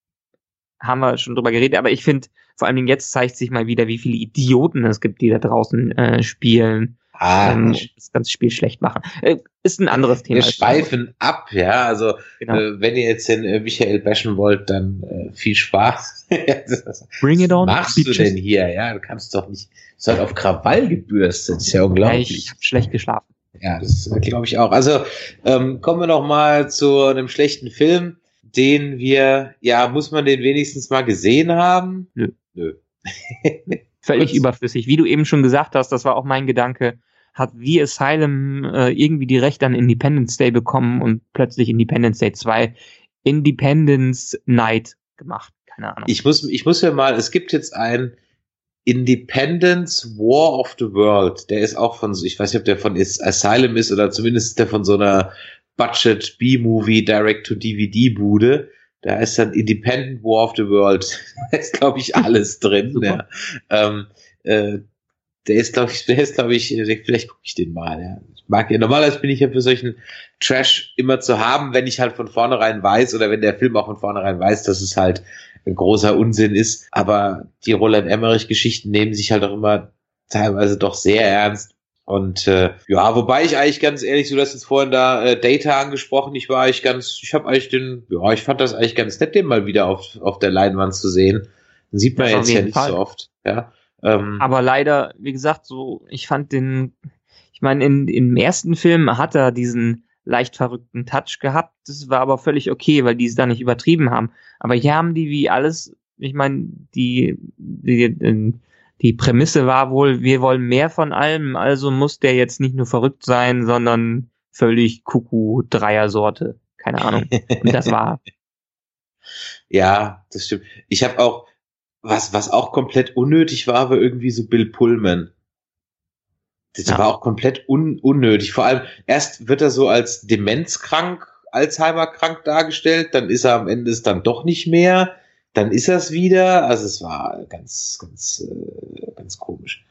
haben wir schon drüber geredet, aber ich finde, vor allen Dingen jetzt zeigt sich mal wieder, wie viele Idioten es gibt, die da draußen äh, spielen. Ah, ähm, das ganze Spiel schlecht machen. Äh, ist ein anderes Thema. Wir schweifen ab, ja. Also genau. äh, wenn ihr jetzt den äh, Michael bashen wollt, dann äh, viel Spaß. Bring it on. Was machst bitches. du denn hier? Ja, du kannst doch nicht. Du halt auf Krawall gebürstet. Ist ja unglaublich. Ja, ich habe schlecht geschlafen. Ja, das glaube ich auch. Also ähm, kommen wir noch mal zu einem schlechten Film den wir, ja, muss man den wenigstens mal gesehen haben? Nö. Nö. Völlig überflüssig. Wie du eben schon gesagt hast, das war auch mein Gedanke, hat The Asylum äh, irgendwie die Rechte an Independence Day bekommen und plötzlich Independence Day 2 Independence Night gemacht. Keine Ahnung. Ich muss, ich muss ja mal, es gibt jetzt ein Independence War of the World. Der ist auch von, ich weiß nicht, ob der von Asylum ist oder zumindest der von so einer Budget B-Movie Direct-to-DVD-Bude. Da ist dann Independent War of the World. da ist, glaube ich, alles drin. ja. ähm, äh, der ist, glaube ich, der ist, glaube ich, vielleicht gucke ich den mal. Ja. Ich mag ja, normalerweise bin ich ja für solchen Trash immer zu haben, wenn ich halt von vornherein weiß oder wenn der Film auch von vornherein weiß, dass es halt ein großer Unsinn ist. Aber die Roland Emmerich Geschichten nehmen sich halt auch immer teilweise doch sehr ernst. Und äh, ja, wobei ich eigentlich ganz ehrlich, du hast jetzt vorhin da äh, Data angesprochen, ich war eigentlich ganz, ich habe eigentlich den, ja, ich fand das eigentlich ganz nett, den mal wieder auf, auf der Leinwand zu sehen. Den sieht man Das jetzt ja nicht Fall. so oft. Ja. Ähm, Aber leider, wie gesagt, so, ich fand den, ich meine, in, im ersten Film hat er diesen leicht verrückten Touch gehabt. Das war aber völlig okay, weil die es da nicht übertrieben haben. Aber hier haben die wie alles, ich meine, die, die, die Prämisse war wohl, wir wollen mehr von allem, also muss der jetzt nicht nur verrückt sein, sondern völlig Kuckuck Dreier-Sorte. Keine Ahnung. Und das war, Ja, das stimmt. Ich habe auch, was, was auch komplett unnötig war, war irgendwie so Bill Pullman. Das Ja. war auch komplett un, unnötig. Vor allem, erst wird er so als demenzkrank, Alzheimer-krank dargestellt, dann ist er am Ende es dann doch nicht mehr, dann ist er es wieder. Also es war ganz, ganz, äh, ganz komisch.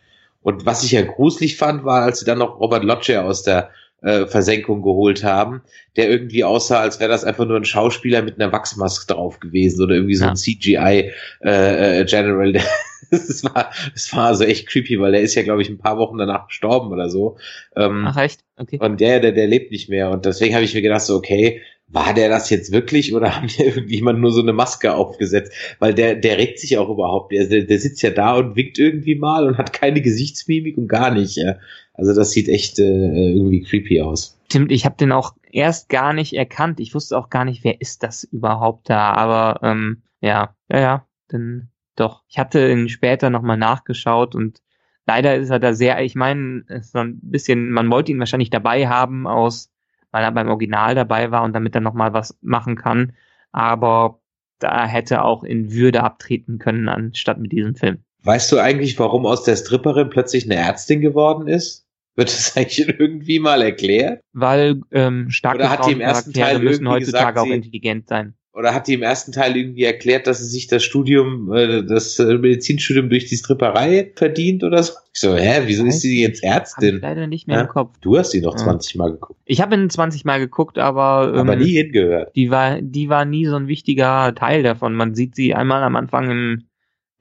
Und was ich ja gruselig fand, war, als sie dann noch Robert Lodger aus der äh, Versenkung geholt haben, der irgendwie aussah, als wäre das einfach nur ein Schauspieler mit einer Wachsmaske drauf gewesen oder irgendwie so Ja. ein CGI äh, äh, General. Das war, das war also echt creepy, weil der ist ja, glaube ich, ein paar Wochen danach gestorben oder so. Ähm, ach echt? Okay. und der, der, der lebt nicht mehr. Und deswegen habe ich mir gedacht, so, okay, war der das jetzt wirklich oder haben die irgendjemand nur so eine Maske aufgesetzt? Weil der, der regt sich auch überhaupt. Der, der, der sitzt ja da und winkt irgendwie mal und hat keine Gesichtsmimik und gar nicht. Ja. Also das sieht echt äh, irgendwie creepy aus. Stimmt, ich habe den auch erst gar nicht erkannt. Ich wusste auch gar nicht, wer ist das überhaupt da. Aber ähm, ja, ja, ja, dann doch. Ich hatte ihn später nochmal nachgeschaut und leider ist er da sehr, ich meine, so ein bisschen, man wollte ihn wahrscheinlich dabei haben aus, weil er beim Original dabei war und damit er nochmal was machen kann. Aber da hätte auch in Würde abtreten können, anstatt mit diesem Film. Weißt du eigentlich, warum aus der Stripperin plötzlich eine Ärztin geworden ist? Wird das eigentlich irgendwie mal erklärt? Weil ähm, starke Oder hat die im ersten Frauencharaktere Teil müssen heutzutage gesagt, auch intelligent sein. Oder hat die im ersten Teil irgendwie erklärt, dass sie sich das Studium, äh, das äh, Medizinstudium durch die Stripperei verdient oder so? Ich so, hä, wieso ist sie jetzt Hab ich Ärztin? leider nicht mehr Ja? im Kopf. Du hast sie noch Ja. 20 Mal geguckt, Ich habe ihn 20 Mal geguckt, aber, ähm, aber nie hingehört. die war, die war nie so ein wichtiger Teil davon. Man sieht sie einmal am Anfang in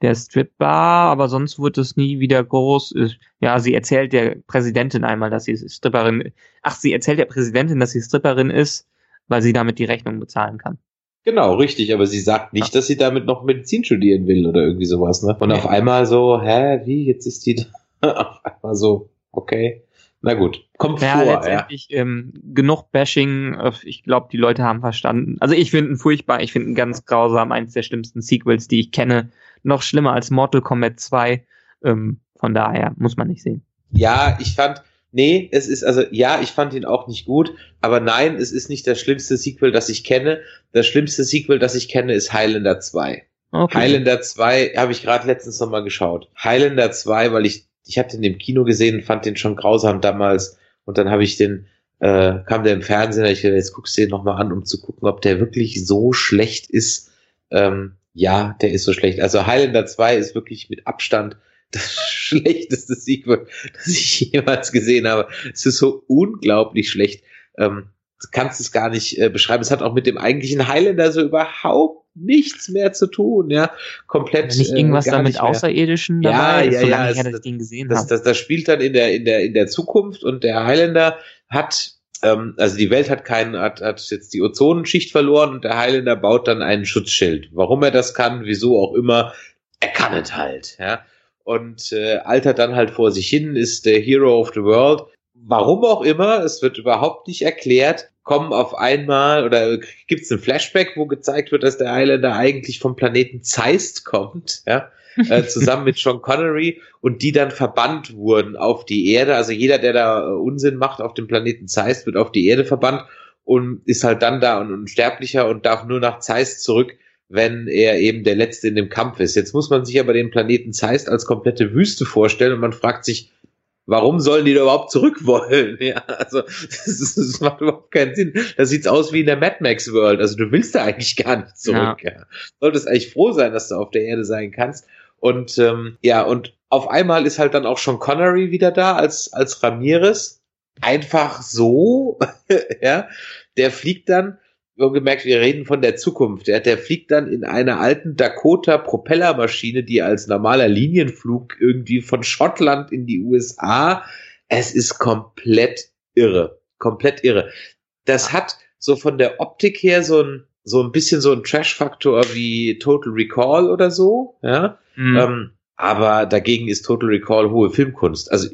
der Stripbar, aber sonst wird es nie wieder groß. Ist- Ja, sie erzählt der Präsidentin einmal, dass sie Stripperin. Ach, sie erzählt der Präsidentin, dass sie Stripperin ist, weil sie damit die Rechnung bezahlen kann. Genau, richtig, aber sie sagt nicht, dass sie damit noch Medizin studieren will oder irgendwie sowas, ne? Und Nee. auf einmal so, hä, wie, jetzt ist die da? auf einmal so, okay. Na gut, kommt Ja, vor, ja. letztendlich ähm, genug Bashing. äh, Ich glaube, die Leute haben verstanden. Also ich finde ihn furchtbar. Ich finde ihn ganz grausam. Eins der schlimmsten Sequels, die ich kenne. Noch schlimmer als Mortal Kombat 2. Ähm, von daher muss man nicht sehen. Ja, ich fand, nee, es ist, also, ja, ich fand ihn auch nicht gut, aber nein, es ist nicht das schlimmste Sequel, das ich kenne. Das schlimmste Sequel, das ich kenne, ist Highlander 2. Okay. Highlander 2 habe ich gerade letztens noch mal geschaut. Highlander 2, weil ich, ich habe den im Kino gesehen und fand den schon grausam damals. Und dann habe ich den, äh, kam der im Fernsehen, ich gedacht, jetzt guckst du den noch mal an, um zu gucken, ob der wirklich so schlecht ist. Ähm, ja, der ist so schlecht. Also Highlander 2 ist wirklich mit Abstand das schlechteste Sequel, das ich jemals gesehen habe. Es ist so unglaublich schlecht. Ähm, du kannst es gar nicht äh, beschreiben. Es hat auch mit dem eigentlichen Highlander so überhaupt nichts mehr zu tun, ja. Komplett. nicht äh, irgendwas gar da mit nicht. Außerirdischen Ja, dabei? ja, so ja, lange es- her, Das, habe. das, das spielt dann in der, in der, in der Zukunft und der Highlander hat, ähm, also die Welt hat keinen, hat, hat jetzt die Ozonenschicht verloren und der Highlander baut dann einen Schutzschild. Warum er das kann, wieso auch immer, er kann es halt, ja. Und äh, altert dann halt vor sich hin, ist der Hero of the World. Warum auch immer, es wird überhaupt nicht erklärt, kommen auf einmal oder gibt es ein Flashback, wo gezeigt wird, dass der Highlander eigentlich vom Planeten Zeist kommt, ja äh, zusammen mit Sean Connery und die dann verbannt wurden auf die Erde. Also jeder, der da äh, Unsinn macht auf dem Planeten Zeist, wird auf die Erde verbannt und ist halt dann da ein Unsterblicher und darf nur nach Zeist zurück, wenn er eben der Letzte in dem Kampf ist. Jetzt muss man sich aber den Planeten Zeist als komplette Wüste vorstellen und man fragt sich, warum sollen die da überhaupt zurück wollen? Ja, also das, ist, das macht überhaupt keinen Sinn. Das sieht aus wie in der Mad Max World. Also du willst da eigentlich gar nicht zurück. Ja. Solltest eigentlich froh sein, dass du auf der Erde sein kannst. Und ähm, ja, und auf einmal ist halt dann auch schon Connery wieder da als, als Ramirez. Einfach so, ja. Der fliegt dann, gemerkt, wir reden von der Zukunft. Ja. Der fliegt dann in einer alten Dakota Propellermaschine, die als normaler Linienflug irgendwie von Schottland in die USA es ist komplett irre. Komplett irre. Das hat so von der Optik her so ein, so ein bisschen so ein Trash-Faktor wie Total Recall oder so, ja. Mhm. Ähm, aber dagegen ist Total Recall hohe Filmkunst. Also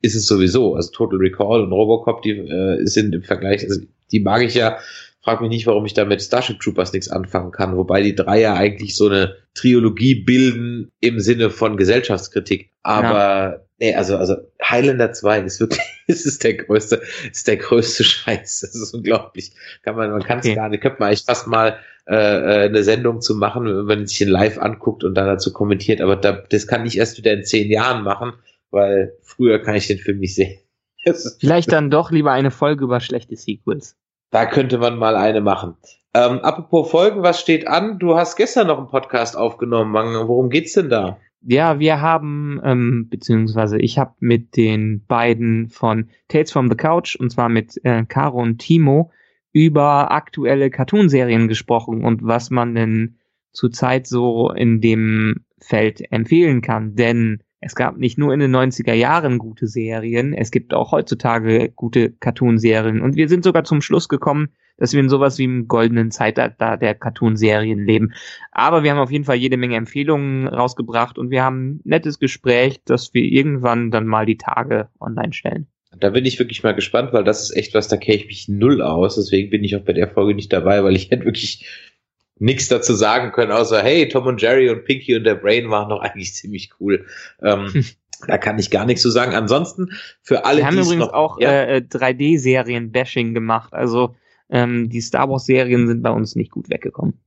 ist es sowieso. Also Total Recall und Robocop, die äh, sind im Vergleich, also die mag ich ja. Frag mich nicht, warum ich da mit Starship Troopers nichts anfangen kann, wobei die drei ja eigentlich so eine Trilogie bilden im Sinne von Gesellschaftskritik. Aber ja. nee, also, also Highlander 2 ist wirklich, es ist der größte, ist der größte Scheiß. Das ist unglaublich. Kann man, man kann es okay. gar nicht, könnte man eigentlich fast mal äh, äh, eine Sendung zu machen, wenn man sich den live anguckt und dann dazu kommentiert. Aber da, das kann ich erst wieder in zehn Jahren machen, weil früher kann ich den Film nicht sehen. Vielleicht dann doch lieber eine Folge über schlechte Sequels. Da könnte man mal eine machen. Ähm, apropos Folgen, was steht an? Du hast gestern noch einen Podcast aufgenommen. Worum geht's denn da? Ja, wir haben, ähm, beziehungsweise ich habe mit den beiden von Tales from the Couch, und zwar mit äh, Caro und Timo, über aktuelle Cartoonserien gesprochen und was man denn zurzeit so in dem Feld empfehlen kann. Denn es gab nicht nur in den 90er Jahren gute Serien, es gibt auch heutzutage gute Cartoonserien. Und wir sind sogar zum Schluss gekommen, dass wir in sowas wie im goldenen Zeitalter der Cartoonserien leben. Aber wir haben auf jeden Fall jede Menge Empfehlungen rausgebracht und wir haben ein nettes Gespräch, das wir irgendwann dann mal die Tage online stellen. Da bin ich wirklich mal gespannt, weil das ist echt was, da kenne ich mich null aus. Deswegen bin ich auch bei der Folge nicht dabei, weil ich hätte wirklich nichts dazu sagen können, außer hey, Tom und Jerry und Pinky und der Brain waren doch eigentlich ziemlich cool. Ähm, da kann ich gar nichts zu sagen. Ansonsten für alle, die haben übrigens noch, auch ja. äh, 3D-Serien-Bashing gemacht. Also ähm, die Star Wars-Serien sind bei uns nicht gut weggekommen.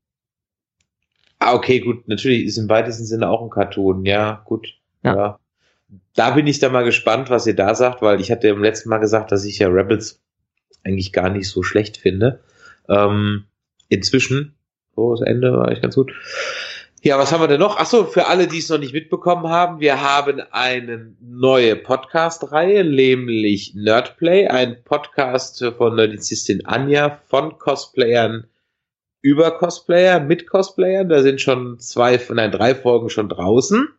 Ah, okay, gut. Natürlich ist im weitesten Sinne auch ein Cartoon. Ja, gut. Ja. ja. Da bin ich da mal gespannt, was ihr da sagt, weil ich hatte im letzten Mal gesagt, dass ich ja Rebels eigentlich gar nicht so schlecht finde. Ähm, inzwischen so, das Ende war echt ganz gut. Ja, was haben wir denn noch? Achso, für alle, die es noch nicht mitbekommen haben, wir haben eine neue Podcast-Reihe, nämlich Nerdplay, ein Podcast von Nerdizistin Anja von Cosplayern über Cosplayer, mit Cosplayern. Da sind schon zwei, nein, drei Folgen schon draußen.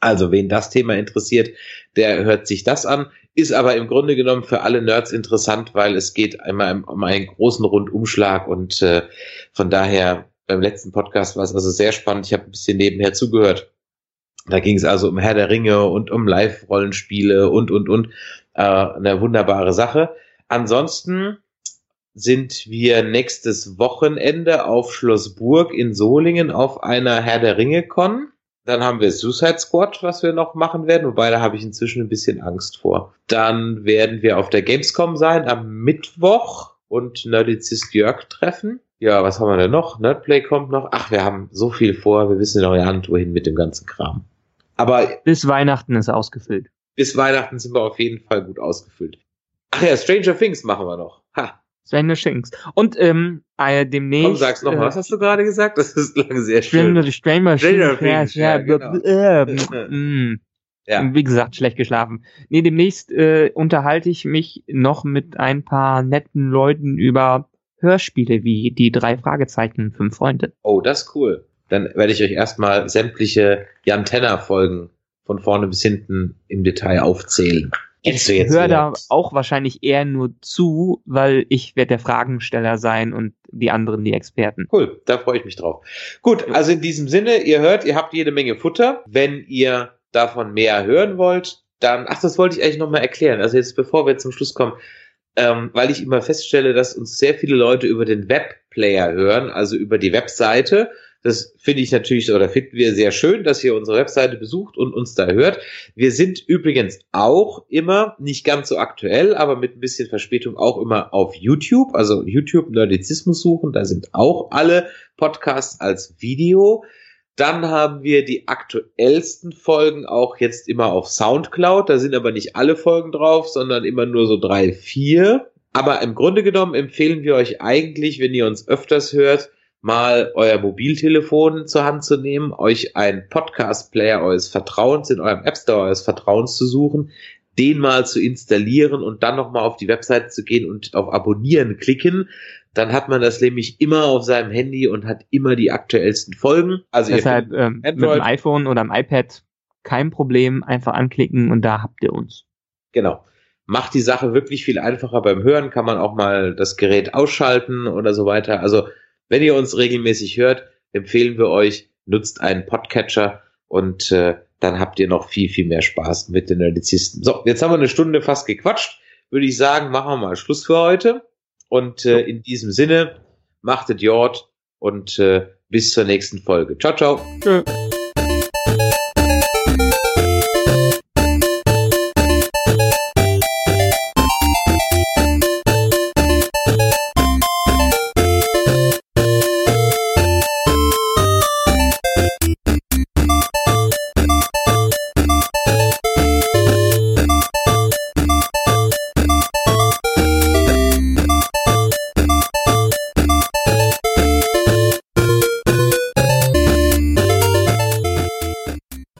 Also, wen das Thema interessiert, der hört sich das an. Ist aber im Grunde genommen für alle Nerds interessant, weil es geht einmal um einen großen Rundumschlag und äh, von daher beim letzten Podcast war es also sehr spannend. Ich habe ein bisschen nebenher zugehört. Da ging es also um Herr der Ringe und um Live-Rollenspiele und, und, und. Äh, eine wunderbare Sache. Ansonsten sind wir nächstes Wochenende auf Schloss Burg in Solingen auf einer Herr der Ringe Con. Dann haben wir Suicide Squad, was wir noch machen werden, wobei da habe ich inzwischen ein bisschen Angst vor. Dann werden wir auf der Gamescom sein am Mittwoch und Nerdizist Jörg treffen. Ja, was haben wir denn noch? Nerdplay kommt noch. Ach, wir haben so viel vor, wir wissen noch ja nicht, wohin mit dem ganzen Kram. Aber bis Weihnachten ist ausgefüllt. Bis Weihnachten sind wir auf jeden Fall gut ausgefüllt. Ach ja, Stranger Things machen wir noch. Ha. Stranger Things. Und ähm, äh, demnächst. Komm, sag's noch äh, was hast du gerade gesagt? Das ist lange sehr schön. Stranger, Things. Ja, ja, genau. äh, mm. ja. Wie gesagt, schlecht geschlafen. Nee, demnächst äh, unterhalte ich mich noch mit ein paar netten Leuten über Hörspiele wie die drei Fragezeichen, fünf Freunde. Oh, das ist cool. Dann werde ich euch erstmal sämtliche Jan Tenner Folgen von vorne bis hinten im Detail aufzählen. Ich höre da auch wahrscheinlich eher nur zu, weil ich werde der Fragensteller sein und die anderen die Experten. Cool, da freue ich mich drauf. Gut, also in diesem Sinne, ihr hört, ihr habt jede Menge Futter. Wenn ihr davon mehr hören wollt, dann, ach, das wollte ich eigentlich nochmal erklären. Also jetzt, bevor wir zum Schluss kommen, ähm, weil ich immer feststelle, dass uns sehr viele Leute über den Webplayer hören, also über die Webseite. Das finde ich natürlich oder finden wir sehr schön, dass ihr unsere Webseite besucht und uns da hört. Wir sind übrigens auch immer, nicht ganz so aktuell, aber mit ein bisschen Verspätung auch immer auf YouTube, also YouTube Nerdizismus suchen. Da sind auch alle Podcasts als Video. Dann haben wir die aktuellsten Folgen auch jetzt immer auf Soundcloud. Da sind aber nicht alle Folgen drauf, sondern immer nur so drei, vier. Aber im Grunde genommen empfehlen wir euch eigentlich, wenn ihr uns öfters hört, mal euer Mobiltelefon zur Hand zu nehmen, euch einen Podcast-Player eures Vertrauens in eurem App Store eures Vertrauens zu suchen, den mal zu installieren und dann nochmal auf die Webseite zu gehen und auf Abonnieren klicken dann hat man das nämlich immer auf seinem Handy und hat immer die aktuellsten Folgen. Also Deshalb ähm, mit dem iPhone oder dem iPad kein Problem, einfach anklicken und da habt ihr uns. Genau. macht die Sache wirklich viel einfacher beim Hören, kann man auch mal das Gerät ausschalten oder so weiter. Also, wenn ihr uns regelmäßig hört, empfehlen wir euch, nutzt einen Podcatcher und äh, dann habt ihr noch viel, viel mehr Spaß mit den Nerdizisten. So, jetzt haben wir eine Stunde fast gequatscht. Würde ich sagen, machen wir mal Schluss für heute. Und äh, in diesem Sinne, machtet Jord und äh, bis zur nächsten Folge. Ciao, ciao. Tschö.